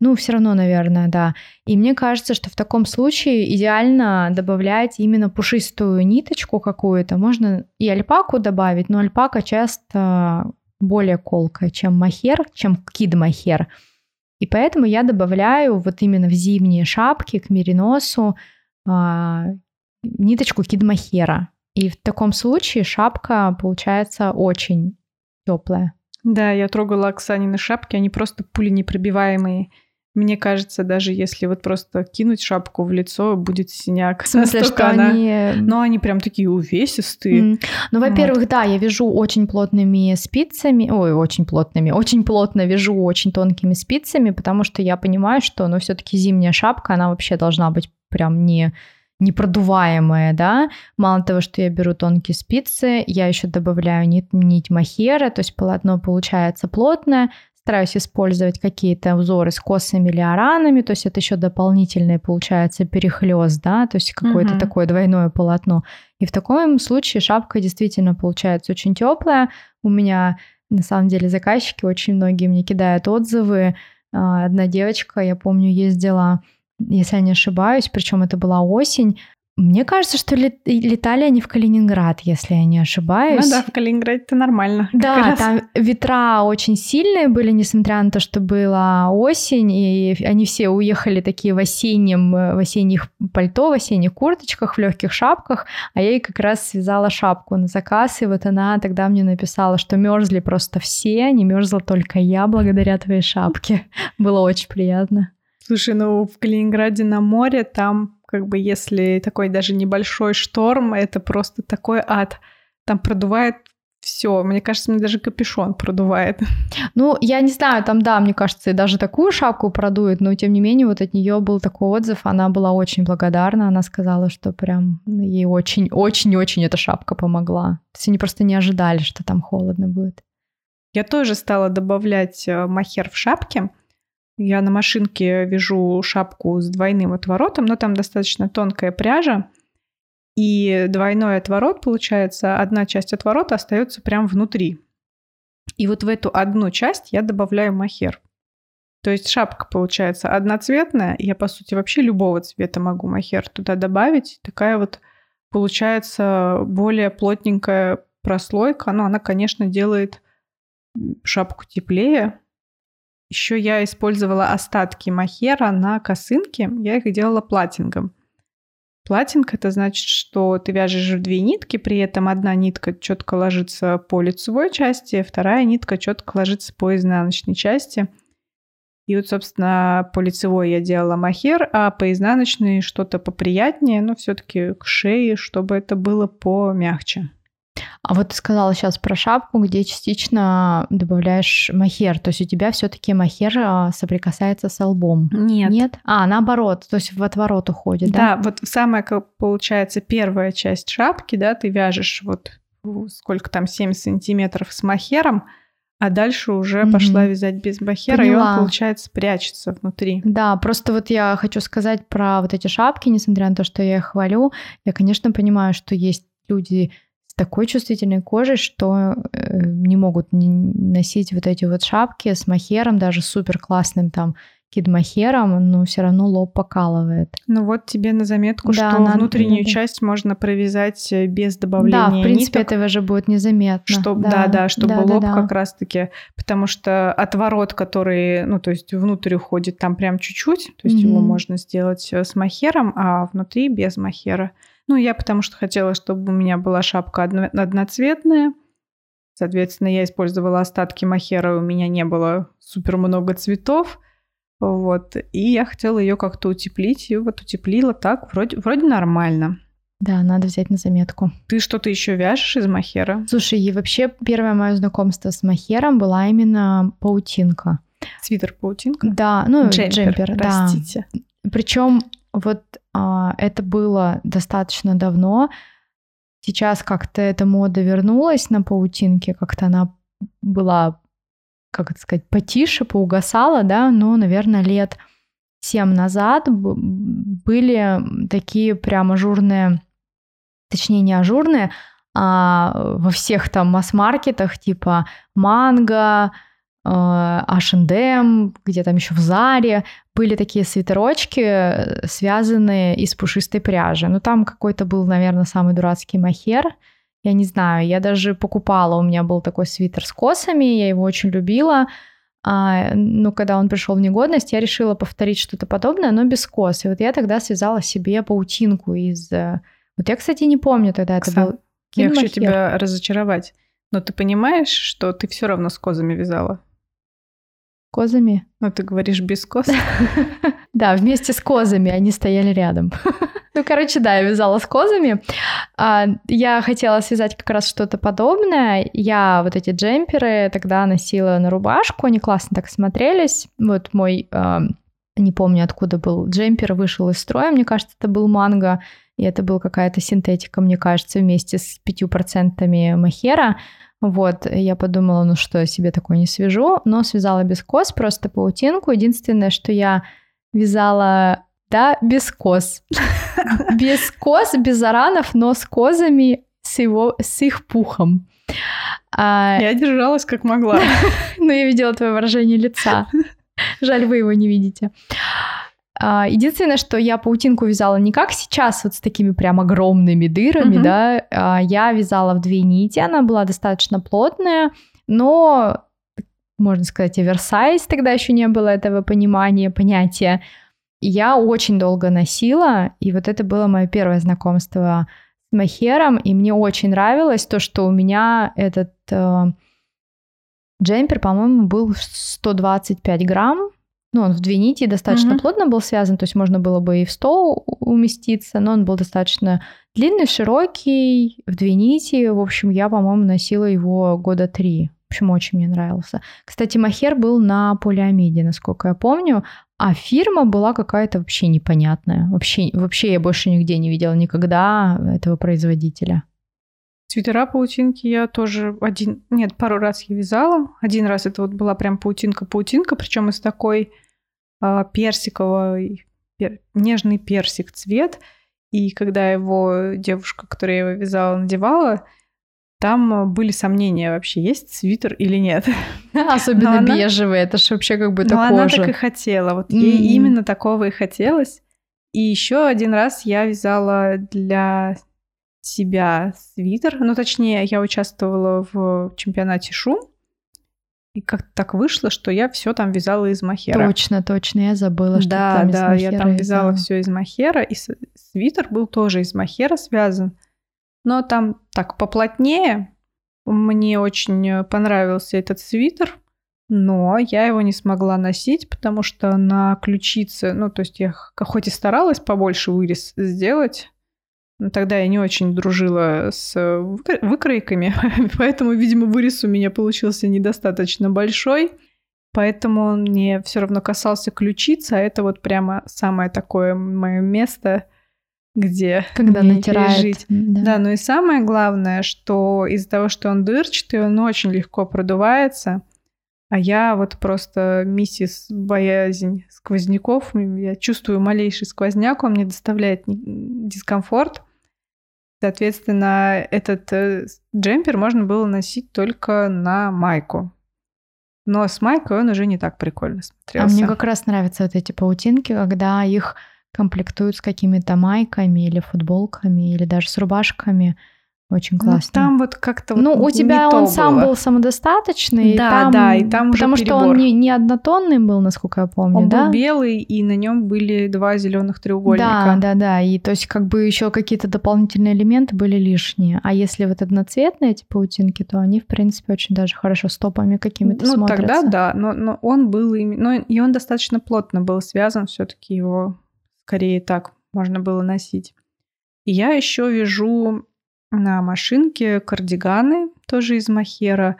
ну, все равно, наверное, да. И мне кажется, что в таком случае идеально добавлять именно пушистую ниточку какую-то. Можно и альпаку добавить, но альпака часто более колкая, чем махер, чем кид-махер. И поэтому я добавляю вот именно в зимние шапки к мериносу а, ниточку кид-махера. И в таком случае шапка получается очень теплая. Да, я трогала Оксанины шапки, они просто пули непробиваемые. Мне кажется, даже если вот просто кинуть шапку в лицо, будет синяк. В смысле, что она... они... Ну, они прям такие увесистые. Mm. Ну, во-первых, вот. да, я вяжу очень плотными спицами, ой, очень плотными, очень плотно вяжу очень тонкими спицами, потому что я понимаю, что, ну, все таки зимняя шапка, она вообще должна быть прям не непродуваемая, да. Мало того, что я беру тонкие спицы, я еще добавляю нить, нить махера, то есть полотно получается плотное, стараюсь использовать какие-то узоры с косами или оранами, то есть это еще дополнительный получается перехлест, да, то есть какое-то угу. такое двойное полотно. И в таком случае шапка действительно получается очень теплая. У меня на самом деле заказчики очень многие мне кидают отзывы. А, одна девочка, я помню, ездила если я не ошибаюсь, причем это была осень, мне кажется, что летали они в Калининград, если я не ошибаюсь. Ну да, в Калининграде это нормально. [laughs] Да, там ветра очень сильные были, несмотря на то, что была осень, и они все уехали такие в осеннем, в осенних пальто, в осенних курточках, в легких шапках, а я ей как раз связала шапку на заказ, и вот она тогда мне написала, что мерзли просто все, не мерзла только я благодаря твоей шапке. [laughs] Было очень приятно. Слушай, ну в Калининграде на море там как бы если такой даже небольшой шторм, это просто такой ад. Там продувает все. Мне кажется, мне даже капюшон продувает. [laughs] Ну, я не знаю, там, да, мне кажется, и даже такую шапку продует, но тем не менее, вот от нее был такой отзыв, она была очень благодарна, она сказала, что прям ей очень-очень-очень эта шапка помогла. То есть они просто не ожидали, что там холодно будет. Я тоже стала добавлять э, махер в шапке. Я на машинке вяжу шапку с двойным отворотом, но там достаточно тонкая пряжа. И двойной отворот, получается, одна часть отворота остается прямо внутри. И вот в эту одну часть я добавляю махер. То есть шапка получается одноцветная. Я, по сути, вообще любого цвета могу махер туда добавить. Такая вот получается более плотненькая прослойка. Но она, конечно, делает шапку теплее. Еще я использовала остатки махера на косынке. Я их делала платингом. Платинг это значит, что ты вяжешь в две нитки, при этом одна нитка четко ложится по лицевой части, вторая нитка четко ложится по изнаночной части. И вот, собственно, по лицевой я делала махер, а по изнаночной что-то поприятнее, но все-таки к шее, чтобы это было помягче. А вот ты сказала сейчас про шапку, где частично добавляешь махер. То есть у тебя все-таки махер а, соприкасается с лбом. Нет. Нет? А, наоборот, то есть в отворот уходит, да? Да, вот самая, как получается, первая часть шапки, да, ты вяжешь вот сколько там, 7 сантиметров с махером, а дальше уже mm-hmm. пошла вязать без махера, Поняла. и он, получается, прячется внутри. Да, просто вот я хочу сказать про вот эти шапки, несмотря на то, что я их хвалю, я, конечно, понимаю, что есть люди такой чувствительной кожей, что э, не могут носить вот эти вот шапки с махером, даже супер классным там кидмахером, но все равно лоб покалывает. Ну вот тебе на заметку, да, что надо, внутреннюю надо. часть можно провязать э, без добавления Да, в принципе, ниток, этого же будет незаметно. Чтоб, да, да, да, чтобы да, лоб да, да. как раз-таки, потому что отворот, который, ну то есть внутрь уходит там прям чуть-чуть, то есть mm-hmm. его можно сделать э, с махером, а внутри без махера. Ну, я потому что хотела, чтобы у меня была шапка одноцветная. Соответственно, я использовала остатки махера, у меня не было супер много цветов. Вот. И я хотела ее как-то утеплить. И вот утеплила так, вроде, вроде нормально. Да, надо взять на заметку. Ты что-то еще вяжешь из махера? Слушай, и вообще первое мое знакомство с махером была именно паутинка. Свитер паутинка? Да, ну джемпер, джемпер простите. Да. Причем вот а, это было достаточно давно. Сейчас как-то эта мода вернулась на паутинке, как-то она была, как это сказать, потише, поугасала, да, но, наверное, лет семь назад были такие прям ажурные, точнее не ажурные, а во всех там масс-маркетах типа манго, H&M, где там еще в Заре были такие свитерочки, э, связанные из пушистой пряжи. Ну, там какой-то был, наверное, самый дурацкий махер. Я не знаю, я даже покупала, у меня был такой свитер с косами, я его очень любила. А, но когда он пришел в негодность, я решила повторить что-то подобное, но без кос. И вот я тогда связала себе паутинку из... Э, вот я, кстати, не помню тогда, это Оксан, был Я хочу тебя разочаровать. Но ты понимаешь, что ты все равно с козами вязала? Козами? Ну, ты говоришь без коз? [laughs] Да, вместе с козами они стояли рядом. [laughs] Ну, короче, да, я вязала с козами. А, я хотела связать как раз что-то подобное. Я вот эти джемперы тогда носила на рубашку, они классно так смотрелись. Вот мой, а, не помню откуда был, джемпер вышел из строя, мне кажется, это был манго, и это была какая-то синтетика, мне кажется, вместе с пятью процентами махера. Вот, я подумала, ну что, я себе такое не свяжу, но связала без кос, просто паутинку. Единственное, что я вязала, да, без коз. [laughs] Без коз, без баранов, но с козами, с, его, с их пухом. А... Я держалась как могла. [laughs] Но я видела твое выражение лица. [laughs] Жаль, вы его не видите. А, единственное, что я паутинку вязала не как сейчас, вот с такими прям огромными дырами, mm-hmm. да, а, я вязала в две нити, она была достаточно плотная, но, можно сказать, оверсайз, тогда еще не было этого понимания, понятия. Я очень долго носила, и вот это было мое первое знакомство с махером, и мне очень нравилось то, что у меня этот э, джемпер, по-моему, был 125 грамм, ну, он в две нити достаточно mm-hmm. плотно был связан, то есть можно было бы и в стол уместиться, но он был достаточно длинный, широкий, в две нити. В общем, я, по-моему, носила его года три. В общем, очень мне нравился. Кстати, махер был на полиамиде, насколько я помню, а фирма была какая-то вообще непонятная. Вообще, вообще я больше нигде не видела никогда этого производителя. Свитера паутинки я тоже один, нет, пару раз я вязала. Один раз это вот была прям паутинка-паутинка, причем из такой э, персиковой, пер, нежный персик цвет. И когда его девушка, которая его вязала, надевала, там были сомнения вообще, есть свитер или нет. [laughs] Особенно она... бежевый, это же вообще как бы Но она так и хотела, вот mm. ей именно такого и хотелось. И еще один раз я вязала для себя свитер, ну точнее я участвовала в чемпионате Шу, и как-то так вышло, что я все там вязала из махера. Точно, точно, я забыла, что да, там да, я там вязала все из махера, и свитер был тоже из махера связан, но там так поплотнее. Мне очень понравился этот свитер, но я его не смогла носить, потому что на ключице, ну, то есть я хоть и старалась побольше вырез сделать, тогда я не очень дружила с выкройками, [laughs] поэтому, видимо, вырез у меня получился недостаточно большой, поэтому он мне все равно касался ключицы, а это вот прямо самое такое мое место, где когда натирает. Жить. Да. да, ну и самое главное, что из-за того, что он дырчатый, он очень легко продувается, а я вот просто миссис боязнь сквозняков. Я чувствую малейший сквозняк, он мне доставляет дискомфорт. Соответственно, этот э, джемпер можно было носить только на майку. Но с майкой он уже не так прикольно смотрелся. А мне как раз нравятся вот эти паутинки, когда их комплектуют с какими-то майками или футболками, или даже с рубашками. Очень ну, классно. Ну, там вот как-то Ну, вот у тебя он сам было. был самодостаточный. Да, там, да, и там Потому уже что он не, не однотонный был, насколько я помню, он да? был белый, и на нем были два зеленых треугольника. Да, да, да. И то есть как бы еще какие-то дополнительные элементы были лишние. А если вот одноцветные эти паутинки, то они, в принципе, очень даже хорошо стопами какими-то ну, смотрятся. тогда да, но, но он был... Но и он достаточно плотно был связан, все таки его скорее так можно было носить. И я еще вяжу на машинке кардиганы, тоже из махера,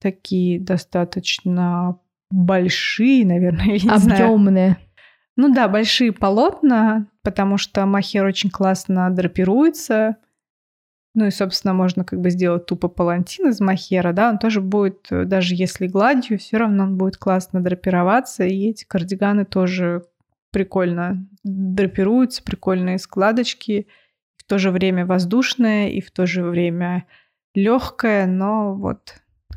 такие достаточно большие, наверное, [laughs] я не Объемные. Ну да, большие полотна, потому что махер очень классно драпируется. Ну и, собственно, можно как бы сделать тупо палантин из махера, да, он тоже будет, даже если гладью, все равно он будет классно драпироваться, и эти кардиганы тоже прикольно драпируются, прикольные складочки, то же время воздушное и в то же время легкое, но вот,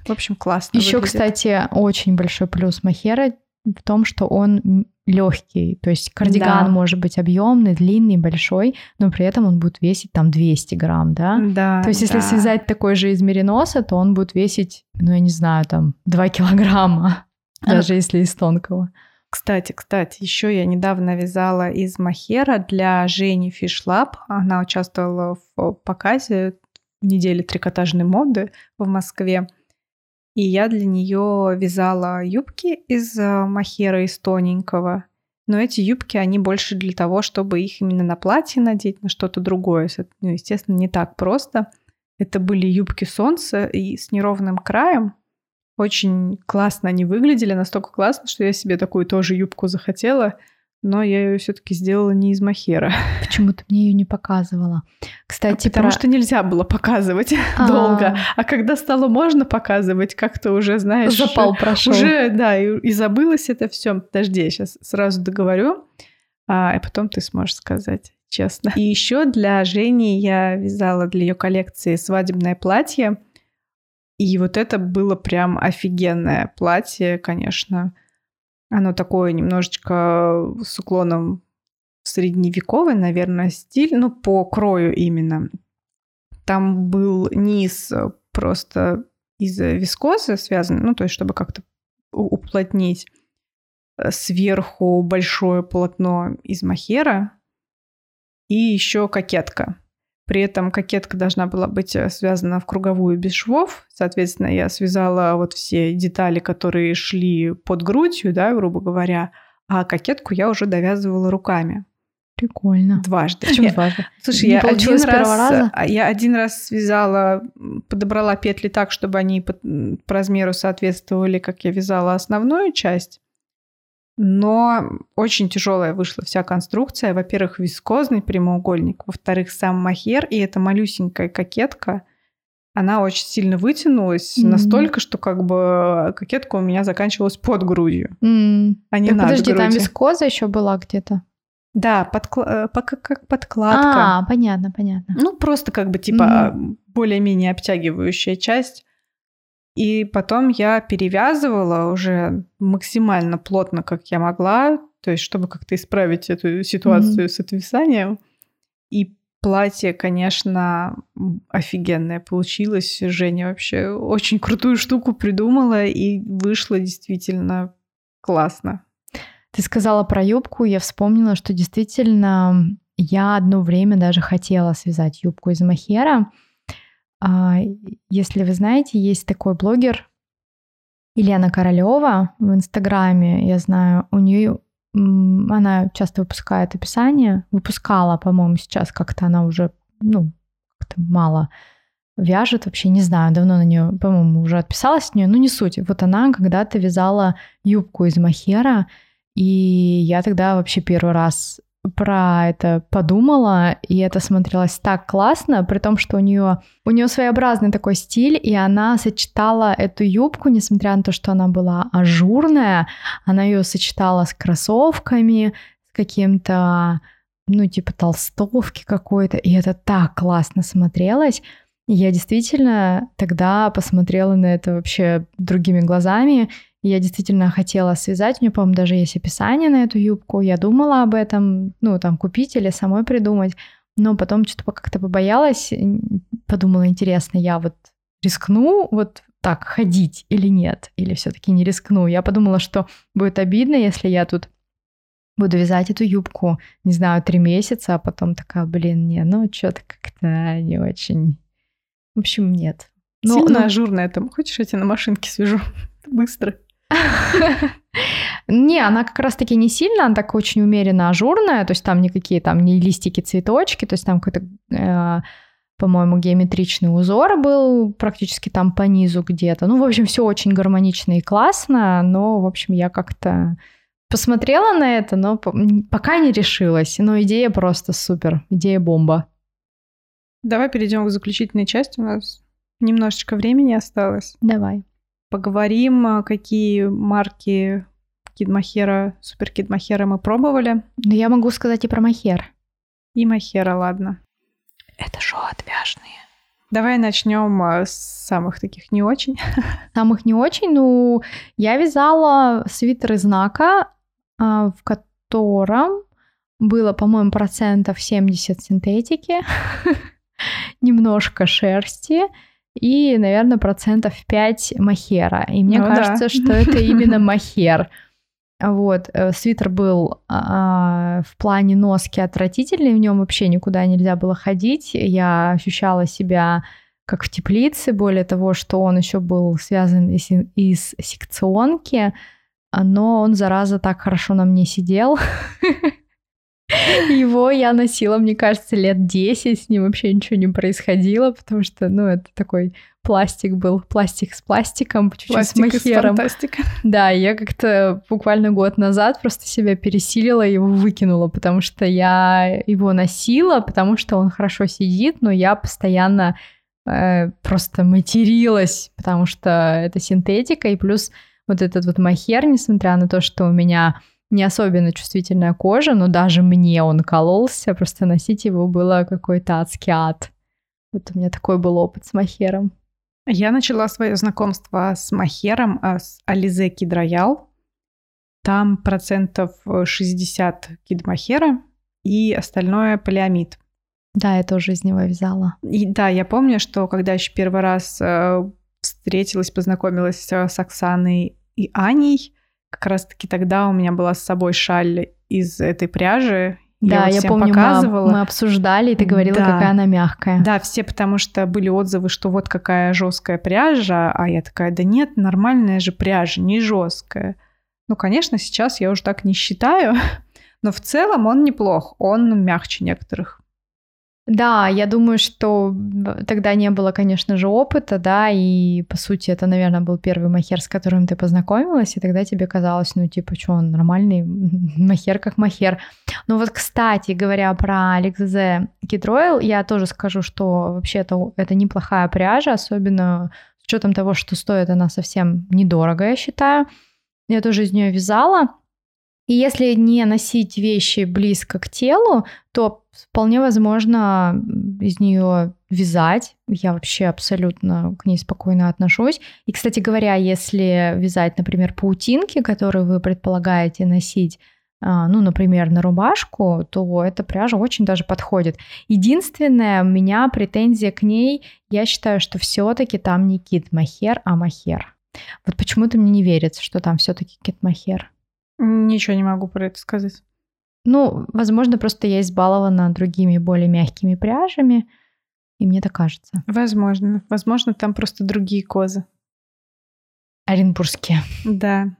в общем, классно. Еще, выглядит. кстати, очень большой плюс Махера в том, что он легкий, то есть кардиган да. может быть объемный, длинный, большой, но при этом он будет весить там 200 грамм, да? Да. То есть да. если связать такой же из мериноса, то он будет весить, ну я не знаю, там 2 килограмма, даже если из тонкого. Кстати, кстати, еще я недавно вязала из махера для Жени Фишлаб. Она участвовала в показе недели трикотажной моды в Москве. И я для нее вязала юбки из э, махера, из тоненького. Но эти юбки, они больше для того, чтобы их именно на платье надеть, на что-то другое. Ну, естественно, не так просто. Это были юбки солнца и с неровным краем, очень классно они выглядели, настолько классно, что я себе такую тоже юбку захотела, но я ее все-таки сделала не из махера. [laughs] Почему ты мне ее не показывала? Кстати, потому про... что нельзя было показывать А-а-а. [laughs] долго, а когда стало можно показывать, как-то уже знаешь, запал прошел. Уже да и, и забылось это все. Подожди, я сейчас сразу договорю, а, и потом ты сможешь сказать честно. И еще для Жени я вязала для ее коллекции свадебное платье и вот это было прям офигенное платье, конечно. Оно такое немножечко с уклоном в средневековый, наверное, стиль, ну, по крою именно. Там был низ просто из вискозы связан, ну, то есть чтобы как-то уплотнить. Сверху большое полотно из махера и еще кокетка. При этом кокетка должна была быть э, связана в круговую без швов. Соответственно, я связала вот все детали, которые шли под грудью, да, грубо говоря, а кокетку я уже довязывала руками. Прикольно. Дважды. Почему дважды? Слушай, Не я один раз, раза? А, я один раз связала, подобрала петли так, чтобы они по, по размеру соответствовали, как я вязала основную часть. Но очень тяжелая вышла вся конструкция. Во-первых, вискозный прямоугольник, во-вторых, сам махер, и эта малюсенькая кокетка, она очень сильно вытянулась mm-hmm. настолько, что как бы кокетка у меня заканчивалась под грудью, mm. а не так над подожди, грудью. там вискоза еще была где-то? Да, подкла- как подкладка. А, понятно, понятно. Ну, просто как бы типа mm-hmm. более-менее обтягивающая часть. И потом я перевязывала уже максимально плотно, как я могла, то есть чтобы как-то исправить эту ситуацию mm-hmm. с отвисанием. И платье, конечно, офигенное получилось. Женя вообще очень крутую штуку придумала, и вышло действительно классно. Ты сказала про юбку, я вспомнила, что действительно я одно время даже хотела связать юбку из махера. А, если вы знаете, есть такой блогер Елена Королева в Инстаграме, я знаю, у нее она часто выпускает описание, выпускала, по-моему, сейчас как-то она уже, ну, как-то мало вяжет вообще, не знаю, давно на нее, по-моему, уже отписалась с нее, ну не суть. Вот она когда-то вязала юбку из махера, и я тогда вообще первый раз про это подумала, и это смотрелось так классно, при том, что у нее у нее своеобразный такой стиль, и она сочетала эту юбку, несмотря на то, что она была ажурная, она ее сочетала с кроссовками, с каким-то, ну, типа толстовки какой-то, и это так классно смотрелось. Я действительно тогда посмотрела на это вообще другими глазами, я действительно хотела связать, у нее, по-моему, даже есть описание на эту юбку. Я думала об этом, ну, там, купить или самой придумать. Но потом что-то как-то побоялась, подумала, интересно, я вот рискну вот так ходить или нет, или все-таки не рискну. Я подумала, что будет обидно, если я тут буду вязать эту юбку, не знаю, три месяца, а потом такая, блин, не, ну что-то как-то не очень. В общем, нет. Но, Сильно но... ажурная там. Хочешь, я тебе на машинке свяжу? [laughs] Быстро. [laughs] Не, она как раз-таки не сильно, она так очень умеренно ажурная, то есть там никакие там не листики, цветочки, то есть там какой-то, э, по-моему, геометричный узор был практически там по низу где-то. Ну, в общем, все очень гармонично и классно, но, в общем, я как-то посмотрела на это, но пока не решилась. Но идея просто супер, идея бомба. Давай перейдем к заключительной части. У нас немножечко времени осталось. Давай. Поговорим, а, какие марки Кидмахера, Супер Кидмахера мы пробовали. Но ну, я могу сказать и про Махер. И Махера, ладно. Это шоу отвяжные. Давай начнем а, с самых таких не очень. [laughs] Самых не очень. Ну, я вязала свитер из знака, а, в котором было, по-моему, процентов 70 синтетики, [laughs] немножко шерсти, и, наверное, процентов 5 махера. И мне ну, кажется, да. что это именно [laughs] махер. Вот, э, свитер был а, в плане носки отвратительный, в нем вообще никуда нельзя было ходить. Я ощущала себя как в теплице, более того, что он еще был связан из, из секционки, но он, зараза, так хорошо на мне сидел. [laughs] Его я носила, мне кажется, лет 10, с ним вообще ничего не происходило, потому что, ну, это такой пластик был, пластик с пластиком, чуть-чуть пластик с махером. Да, я как-то буквально год назад просто себя пересилила и его выкинула, потому что я его носила, потому что он хорошо сидит, но я постоянно э, просто материлась, потому что это синтетика, и плюс вот этот вот махер, несмотря на то, что у меня не особенно чувствительная кожа, но даже мне он кололся, просто носить его было какой-то адский ад. Вот у меня такой был опыт с махером. Я начала свое знакомство с махером, а с Ализе Кидроял. Там процентов 60 кидмахера и остальное полиамид. Да, я тоже из него вязала. И да, я помню, что когда еще первый раз э, встретилась, познакомилась с Оксаной и Аней, как раз-таки тогда у меня была с собой шаль из этой пряжи. Да, я, я помню, показывала. Мы, мы обсуждали, и ты говорила, да. какая она мягкая. Да, все, потому что были отзывы, что вот какая жесткая пряжа, а я такая, да нет, нормальная же пряжа, не жесткая. Ну, конечно, сейчас я уже так не считаю, [laughs] но в целом он неплох, он мягче некоторых. Да, я думаю, что тогда не было, конечно же, опыта, да, и, по сути, это, наверное, был первый махер, с которым ты познакомилась, и тогда тебе казалось, ну, типа, что он нормальный [laughs] махер как махер. Ну вот, кстати, говоря про Алексзе Китройл, я тоже скажу, что вообще это, это неплохая пряжа, особенно с учетом того, что стоит она совсем недорого, я считаю. Я тоже из нее вязала, И если не носить вещи близко к телу, то вполне возможно из нее вязать. Я вообще абсолютно к ней спокойно отношусь. И, кстати говоря, если вязать, например, паутинки, которые вы предполагаете носить, а, ну, например, на рубашку, то эта пряжа очень даже подходит. Единственная у меня претензия к ней, я считаю, что все-таки там не кит махер, а махер. Вот почему-то мне не верится, что там все-таки кит махер. Ничего не могу про это сказать. Ну, возможно, просто я избалована другими более мягкими пряжами, и мне так кажется. Возможно. Возможно, там просто другие козы. Оренбургские. Да.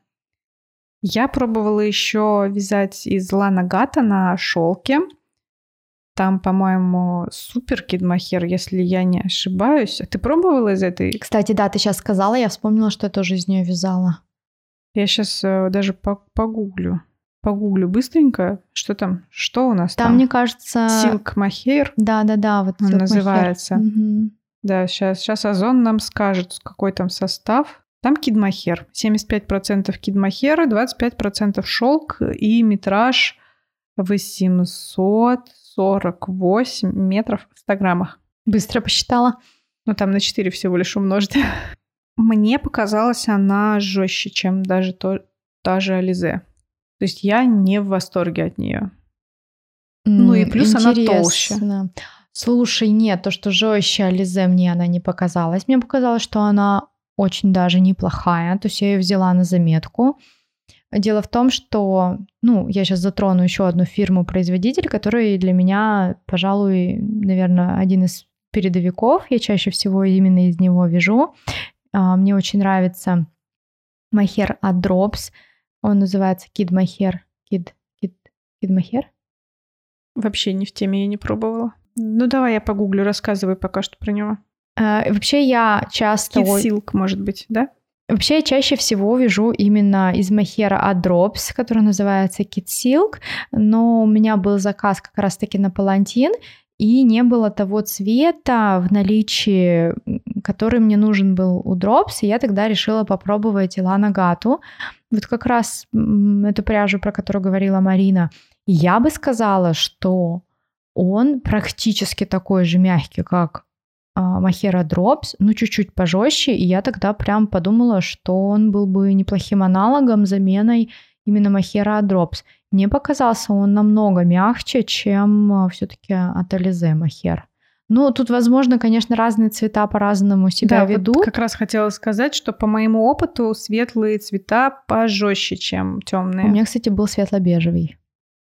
Я пробовала еще вязать из лана гата на шелке. Там, по-моему, супер кидмахер, если я не ошибаюсь. А ты пробовала из этой? Кстати, да, ты сейчас сказала, я вспомнила, что я тоже из нее вязала. Я сейчас э, даже погуглю. Погуглю быстренько, что там, что у нас там? Там, мне кажется... Silk Махер. Да-да-да, вот он называется. Угу. Да, сейчас, сейчас Озон нам скажет, какой там состав. Там кидмахер. 75% кидмахера, 25% шелк и метраж 848 метров в 100 граммах. Быстро посчитала. Ну, там на 4 всего лишь умножить. [laughs] Мне показалось, она жестче, чем даже то, та же Ализе. То есть я не в восторге от нее. Ну и плюс Интересно. она толще. Слушай, нет, то, что жестче Ализе, мне она не показалась. Мне показалось, что она очень даже неплохая. То есть я ее взяла на заметку. Дело в том, что, ну, я сейчас затрону еще одну фирму-производитель, который для меня, пожалуй, наверное, один из передовиков. Я чаще всего именно из него вяжу. А, мне очень нравится махер от Drops. Он называется Kid Махер. Kid, Kid, Kid Махер? Вообще не в теме, я не пробовала. Ну давай я погуглю, рассказывай пока что про него. А, вообще я часто... Kid Silk, может быть, да? Вообще я чаще всего вяжу именно из махера от Drops, который называется Kid Silk, но у меня был заказ как раз-таки на палантин, и не было того цвета в наличии, который мне нужен был у Drops, и я тогда решила попробовать Илана Гату. Вот как раз эту пряжу, про которую говорила Марина. я бы сказала, что он практически такой же мягкий, как а, Махера Drops, ну чуть-чуть пожестче, и я тогда прям подумала, что он был бы неплохим аналогом, заменой именно Махера Drops. Мне показался он намного мягче, чем а, все-таки от Ализе Махер. Ну, тут, возможно, конечно, разные цвета по-разному себя да, ведут. Вот как раз хотела сказать, что по моему опыту светлые цвета пожестче, чем темные. У меня, кстати, был светло-бежевый.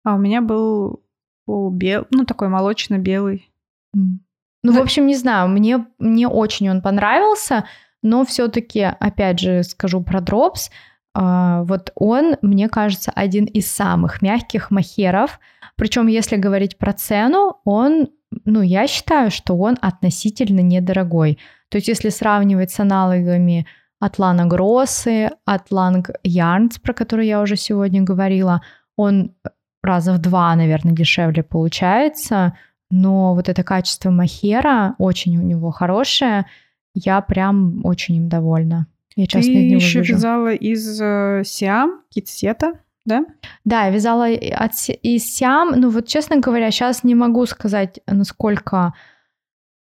А у меня был, был бел, ну такой молочно-белый. Mm. Ну, в общем, не знаю, мне, мне очень он понравился, но все-таки, опять же, скажу про Drops. А, вот он, мне кажется, один из самых мягких махеров. Причем, если говорить про цену, он, ну, я считаю, что он относительно недорогой. То есть, если сравнивать с аналогами Атлана Гроссы, Атланг Ярнс, про который я уже сегодня говорила, он раза в два, наверное, дешевле получается. Но вот это качество махера очень у него хорошее. Я прям очень им довольна. Я часто Ты еще вижу. вязала из э, Сиам, китсета, да? Да, я вязала от, из Сиам. Ну вот, честно говоря, сейчас не могу сказать, насколько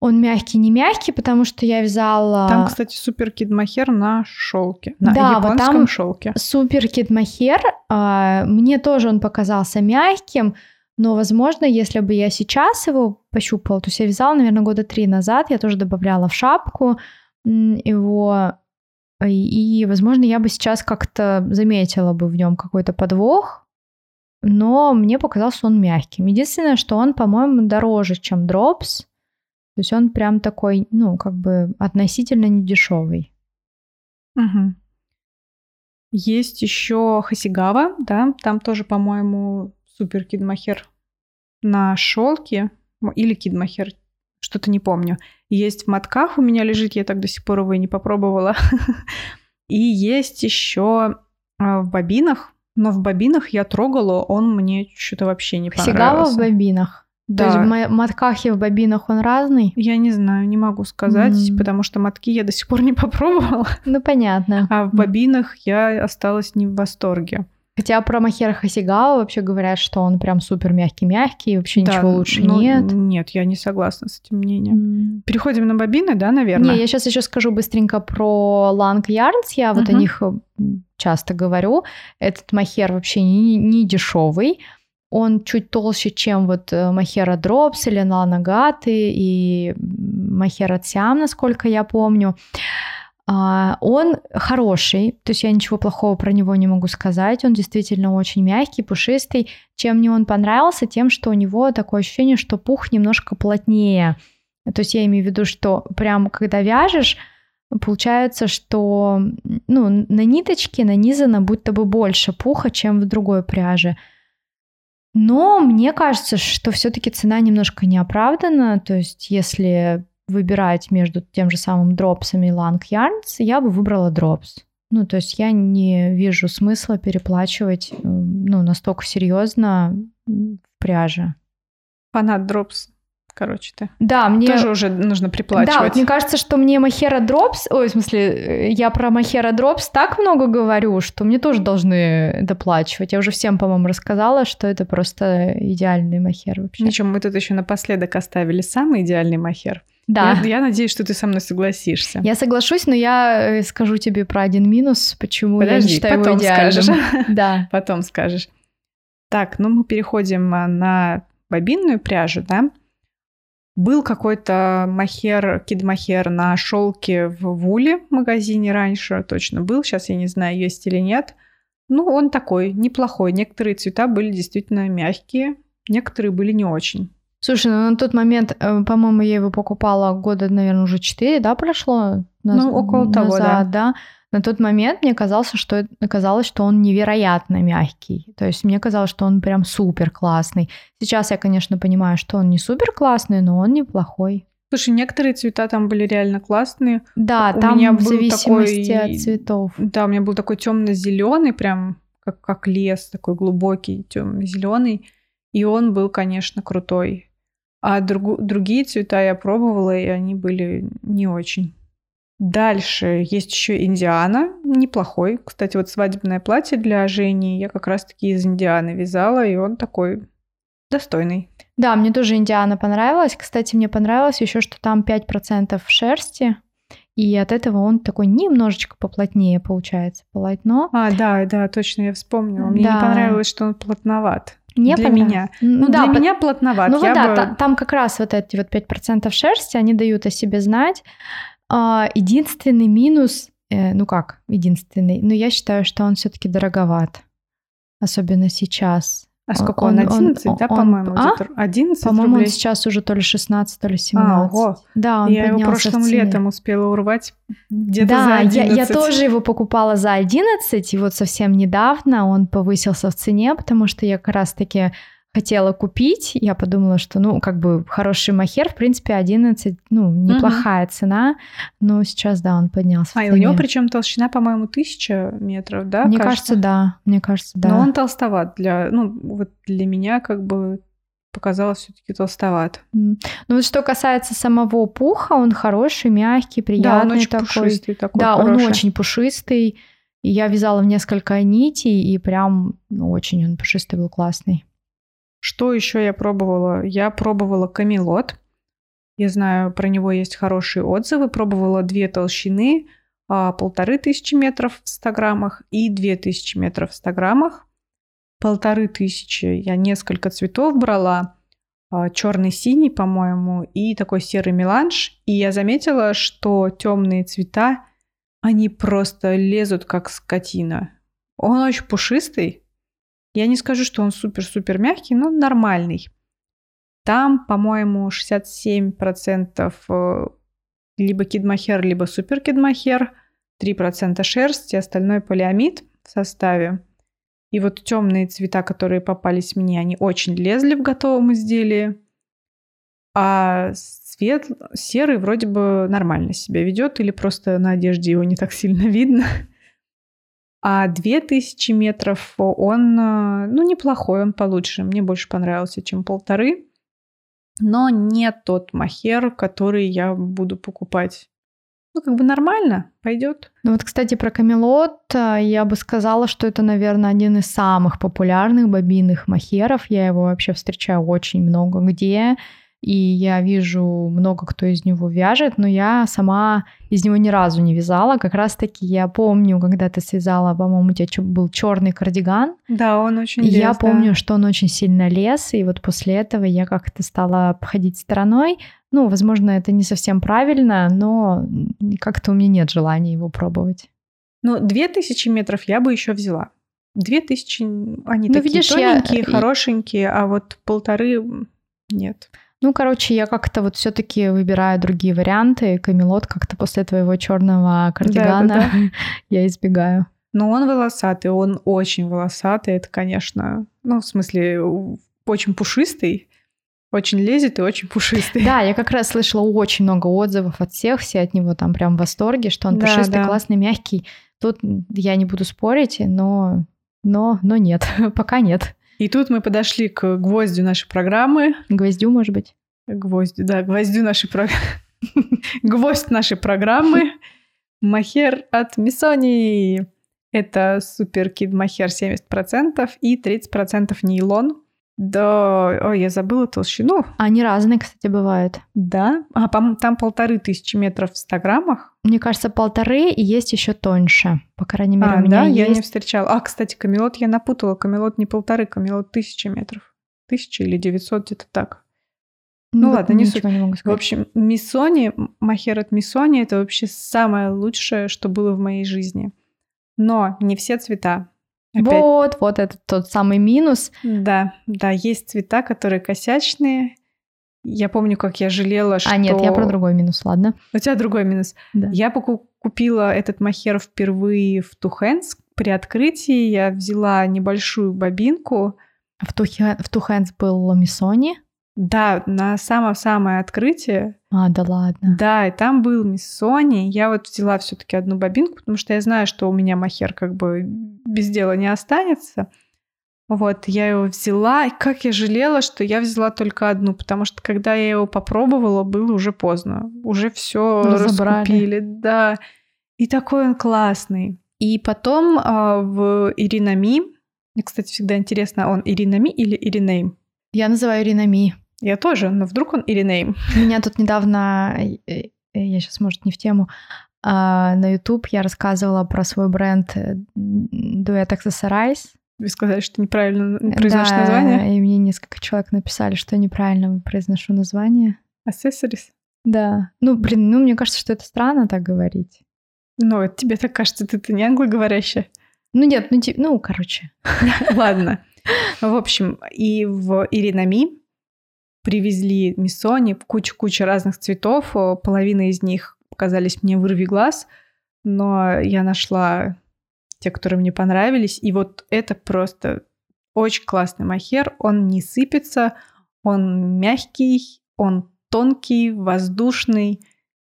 он мягкий, не мягкий, потому что я вязала... Там, кстати, супер кид махер на шелке, на да, японском вот там шелке. Супер кид махер. Э, мне тоже он показался мягким, но, возможно, если бы я сейчас его пощупала, то есть я вязала, наверное, года три назад, я тоже добавляла в шапку его и, возможно, я бы сейчас как-то заметила бы в нем какой-то подвох, но мне показался он мягким. Единственное, что он, по-моему, дороже, чем Drops. То есть он прям такой, ну, как бы относительно недешевый. Угу. Есть еще Хасигава, да, там тоже, по-моему, супер кидмахер на шелке или кидмахер, что-то не помню. Есть в мотках у меня лежит, я так до сих пор его и не попробовала. [laughs] И есть еще а, в бобинах, но в бобинах я трогала, он мне что-то вообще не понравился. Всегда в бобинах? Да. То есть в мотках и в бобинах он разный? Я не знаю, не могу сказать, mm. потому что мотки я до сих пор не [laughs] попробовала. Ну, понятно. А в бобинах я осталась не в восторге. Хотя про Махера Хасигава вообще говорят, что он прям супер мягкий-мягкий, вообще да, ничего лучше но нет. Нет, я не согласна с этим мнением. Mm. Переходим на бобины, да, наверное? Не, я сейчас еще скажу быстренько про Lang Yarns. Я uh-huh. вот о них часто говорю. Этот махер вообще не, не дешевый. Он чуть толще, чем вот э, Махера Дропс или Нанагаты и Махера Тсям, насколько я помню. Он хороший, то есть я ничего плохого про него не могу сказать. Он действительно очень мягкий, пушистый. Чем мне он понравился? Тем, что у него такое ощущение, что пух немножко плотнее. То есть я имею в виду, что прям когда вяжешь, получается, что ну, на ниточке нанизано будто бы больше пуха, чем в другой пряже. Но мне кажется, что все-таки цена немножко неоправдана. То есть, если выбирать между тем же самым Drops ами и Lang Yarns, я бы выбрала Drops. Ну, то есть я не вижу смысла переплачивать ну, настолько серьезно в пряже. Фанат Drops короче, ты. Да, мне... Тоже уже нужно приплачивать. Да, вот мне кажется, что мне мохера Drops... Ой, в смысле, э, я про мохер Drops так много говорю, что мне тоже должны доплачивать. Я уже всем, по-моему, рассказала, что это просто идеальный мохер вообще. Ничего, мы тут еще напоследок оставили самый идеальный мохер. Да. Я, я надеюсь, что ты со мной согласишься. Я соглашусь, но я э, скажу тебе про один минус, почему Подожди, я не считаю потом его идеальным. Скажешь. [laughs] Да. Потом скажешь. Так, ну мы переходим а, на бобинную пряжу, да? Был какой-то махер, кидмахер на шелке в Вуле магазине раньше, точно был, сейчас я не знаю, есть или нет. Ну, он такой, неплохой. Некоторые цвета были действительно мягкие, некоторые были не очень. Слушай, ну на тот момент, э, по-моему, я его покупала года, наверное, уже 4, да, прошло? Наз... Ну, около назад, того, да. да. На тот момент мне казалось, что казалось, что он невероятно мягкий. То есть мне казалось, что он прям супер классный. Сейчас я, конечно, понимаю, что он не супер классный, но он неплохой. Слушай, некоторые цвета там были реально классные. Да, у там меня в зависимости такой... от цветов. Да, у меня был такой темно-зеленый, прям как, как лес, такой глубокий, темно-зеленый. И он был, конечно, крутой. А друг, другие цвета я пробовала, и они были не очень. Дальше есть еще Индиана, неплохой. Кстати, вот свадебное платье для Жени я как раз-таки из Индианы вязала, и он такой достойный. Да, мне тоже Индиана понравилась. Кстати, мне понравилось еще, что там 5% шерсти, и от этого он такой немножечко поплотнее получается полотно. А, да, да, точно, я вспомнила. Мне да. не понравилось, что он плотноват. Не для меня. Ну, ну да, для по... меня плотноват. Ну вот да, бы... там как раз вот эти вот 5% шерсти, они дают о себе знать. А, единственный минус, э, ну как, единственный, но я считаю, что он все-таки дороговат, особенно сейчас. А сколько он? он 11, он, да, по-моему? А? 11 По-моему, он сейчас уже то ли 16, то ли 17. А, ого. Да, он Я его прошлым летом успела урвать где-то да, за 11. Я, я тоже его покупала за 11, и вот совсем недавно он повысился в цене, потому что я как раз-таки хотела купить, я подумала, что, ну, как бы хороший махер, в принципе, 11, ну, неплохая угу. цена, но сейчас, да, он поднялся. А, и у него причем толщина, по-моему, тысяча метров, да? Мне кажется? кажется, да, мне кажется, да. Но он толстоват для, ну, вот для меня как бы показалось все-таки толстоват. Ну вот что касается самого пуха, он хороший, мягкий, приятный да, он очень такой. Пушистый такой да, хороший. он очень пушистый. Я вязала в несколько нитей, и прям ну, очень он пушистый был классный. Что еще я пробовала? Я пробовала камелот. Я знаю, про него есть хорошие отзывы. Пробовала две толщины, а, полторы тысячи метров в 100 граммах и две тысячи метров в 100 граммах. Полторы тысячи я несколько цветов брала. А, Черный-синий, по-моему, и такой серый меланж. И я заметила, что темные цвета, они просто лезут как скотина. Он очень пушистый, я не скажу, что он супер-супер мягкий, но нормальный. Там, по-моему, 67% э, либо кидмахер, либо супер кидмахер, 3% шерсти, остальное полиамид в составе. И вот темные цвета, которые попались мне, они очень лезли в готовом изделии. А цвет серый вроде бы нормально себя ведет, или просто на одежде его не так сильно видно. А 2000 метров он, э, ну, неплохой, он получше. Мне больше понравился, чем полторы. Но не тот махер, который я буду покупать. Ну, как бы нормально, пойдет. Ну вот, кстати, про камелот а, я бы сказала, что это, наверное, один из самых популярных бобинных махеров. Я его вообще встречаю очень много где и я вижу много кто из него вяжет, но я сама из него ни разу не вязала. Как раз-таки я помню, когда ты связала, по-моему, у тебя был черный кардиган. Да, он очень лез, Я да. помню, что он очень сильно лез, и вот после этого я как-то стала обходить стороной. Ну, возможно, это не совсем правильно, но как-то у меня нет желания его пробовать. Ну, две тысячи метров я бы еще взяла. Две тысячи, они ну, такие видишь, тоненькие, я... хорошенькие, а вот полторы нет. Ну, короче, я как-то вот все-таки выбираю другие варианты. Камелот как-то после твоего черного кардигана да, да, [laughs] да. я избегаю. Но он волосатый, он очень волосатый. Это, конечно, ну, в смысле, очень пушистый. Очень лезет и очень пушистый. Да, я как раз слышала очень много отзывов от всех, все от него там прям в восторге, что он да, пушистый, да. классный, мягкий. Тут я не буду спорить, но, но, но нет, [laughs] пока нет. И тут мы подошли к гвоздю нашей программы. Гвоздю, может быть? Гвоздю, да, гвоздю нашей программы. [laughs] Гвоздь нашей программы. Махер от Мисони. Это супер кид махер 70% и 30% нейлон. Да, ой, я забыла толщину. Они разные, кстати, бывают. Да? А, там полторы тысячи метров в 100 граммах. Мне кажется, полторы и есть еще тоньше. По крайней мере, а, у меня да? есть. я не встречала. А, кстати, камелот я напутала. Камелот не полторы, камелот тысяча метров. Тысяча или девятьсот, где-то так. Ну, ну ладно, не суть. Не могу сказать. В общем, Миссони, Махер от Миссони, это вообще самое лучшее, что было в моей жизни. Но не все цвета. Опять... Вот, вот это тот самый минус. Да, да, есть цвета, которые косячные. Я помню, как я жалела, что... А, нет, я про другой минус, ладно. У тебя другой минус. Да. Я купила этот махер впервые в Тухенс. При открытии я взяла небольшую бобинку. В, Тухе... в Тухенс был Миссони? Да, на самое-самое открытие. А, да ладно. Да, и там был Миссони. Я вот взяла все таки одну бобинку, потому что я знаю, что у меня махер как бы без дела не останется. Вот, я его взяла, и как я жалела, что я взяла только одну, потому что когда я его попробовала, было уже поздно. Уже все раскупили, да. И такой он классный. И потом э, в Иринами, мне, кстати, всегда интересно, он Иринами или Иринейм? Я называю Иринами. Я тоже, но вдруг он Иринейм. Меня тут недавно, э, э, я сейчас, может, не в тему, а на YouTube я рассказывала про свой бренд э, Duet Accessorize. Вы сказали, что неправильно произношу да, название? и мне несколько человек написали, что неправильно произношу название. Accessories? Да. Ну, блин, ну, мне кажется, что это странно так говорить. Ну, тебе так кажется, ты-то не англоговорящая. Ну, нет, ну, ну, короче. [laughs] Ладно. В общем, и в Иринами привезли миссони, кучу-кучу разных цветов. Половина из них показались мне вырви глаз, но я нашла те, которые мне понравились. И вот это просто очень классный махер. Он не сыпется, он мягкий, он тонкий, воздушный.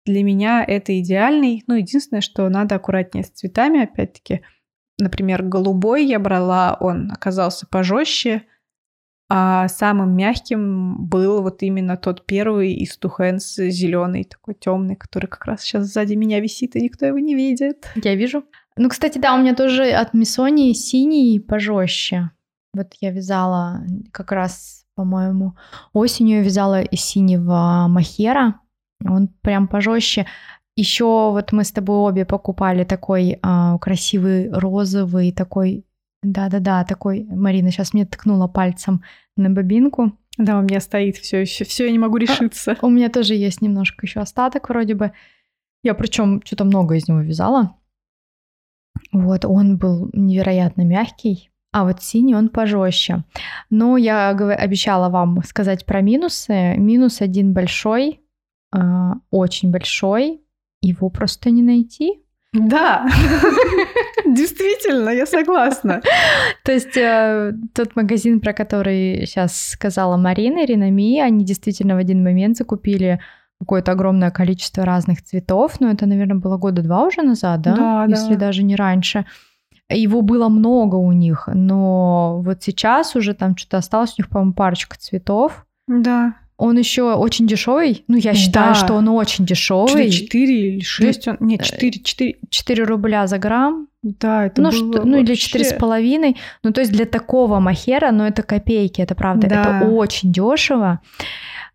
Для меня это идеальный. Ну, единственное, что надо аккуратнее с цветами, опять-таки. Например, голубой я брала, он оказался пожестче, а самым мягким был вот именно тот первый из Тухенс зеленый, такой темный, который как раз сейчас сзади меня висит, и никто его не видит. Я вижу. Ну, кстати, да, у меня тоже от Миссони синий пожестче. Вот я вязала как раз, по-моему, осенью вязала из синего махера. Он прям пожестче. Еще вот мы с тобой обе покупали такой а, красивый розовый, такой, да-да-да, такой. Марина сейчас мне ткнула пальцем на бобинку. Да, у меня стоит все еще, все я не могу решиться. А, у меня тоже есть немножко еще остаток вроде бы. Я причем что-то много из него вязала. Вот, он был невероятно мягкий, а вот синий он пожестче. Но я обещала вам сказать про минусы. Минус один большой, а, очень большой, его просто не найти. Да, [laughs] действительно, я согласна. То есть э, тот магазин, про который сейчас сказала Марина, Ренами, они действительно в один момент закупили какое-то огромное количество разных цветов, но это, наверное, было года два уже назад, да? Да, Если да. даже не раньше. Его было много у них, но вот сейчас уже там что-то осталось у них, по-моему, парочка цветов. Да. Он еще очень дешевый. Ну, я считаю, Да. что он очень дешевый. 4 или 6, он... нет, 4, 4, 4 рубля за грамм. да, это ну, было что, ну, или четыре с половиной. Ну, то есть для такого махера, ну, это копейки, это правда. Да. Это очень дешево.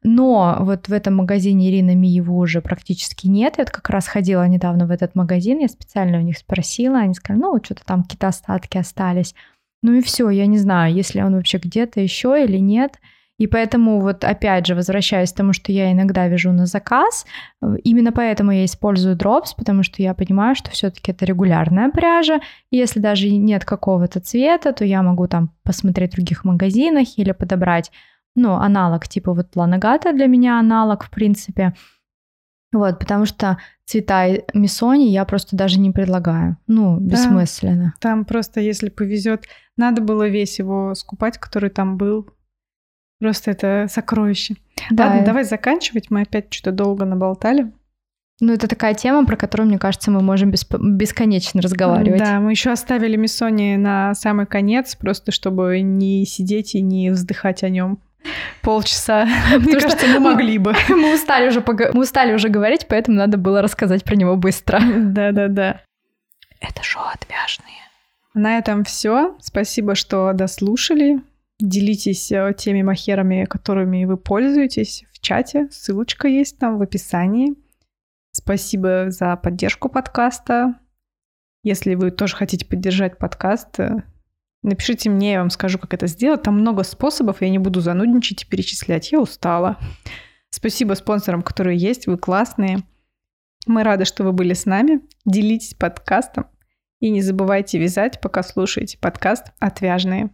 Но вот в этом магазине Ирина Ми его уже практически нет. Я вот как раз ходила недавно в этот магазин, я специально у них спросила, они сказали, ну, вот что-то там какие-то остатки остались. Ну и все, я не знаю, если он вообще где-то еще или нет. И поэтому вот опять же, возвращаясь к тому, что я иногда вяжу на заказ, именно поэтому я использую дропс, потому что я понимаю, что все-таки это регулярная пряжа. И если даже нет какого-то цвета, то я могу там посмотреть в других магазинах или подобрать, ну, аналог, типа вот Планагата для меня аналог, в принципе. Вот, потому что цвета Миссони я просто даже не предлагаю. Ну, Да. бессмысленно. Там просто, если повезет, надо было весь его скупать, который там был. Просто это сокровище. Ладно, Да. давай заканчивать. Мы опять что-то долго наболтали. Ну, это такая тема, про которую, мне кажется, мы можем бесп- бесконечно разговаривать. Да, мы еще оставили Миссони на самый конец, просто чтобы не сидеть и не вздыхать о нем полчаса. [laughs] Мне Потому кажется, мы могли бы. [laughs] Мы устали уже, пога- мы устали уже говорить, поэтому надо было рассказать про него быстро. [laughs] Да-да-да. Это шоу отвяжные. На этом все. Спасибо, что дослушали. Делитесь э, теми махерами, которыми вы пользуетесь в чате. Ссылочка есть там в описании. Спасибо за поддержку подкаста. Если вы тоже хотите поддержать подкаст, э, напишите мне, я вам скажу, как это сделать. Там много способов, я не буду занудничать и перечислять. Я устала. Спасибо спонсорам, которые есть, вы классные. Мы рады, что вы были с нами. Делитесь подкастом и не забывайте вязать, пока слушаете подкаст «Отвяжные».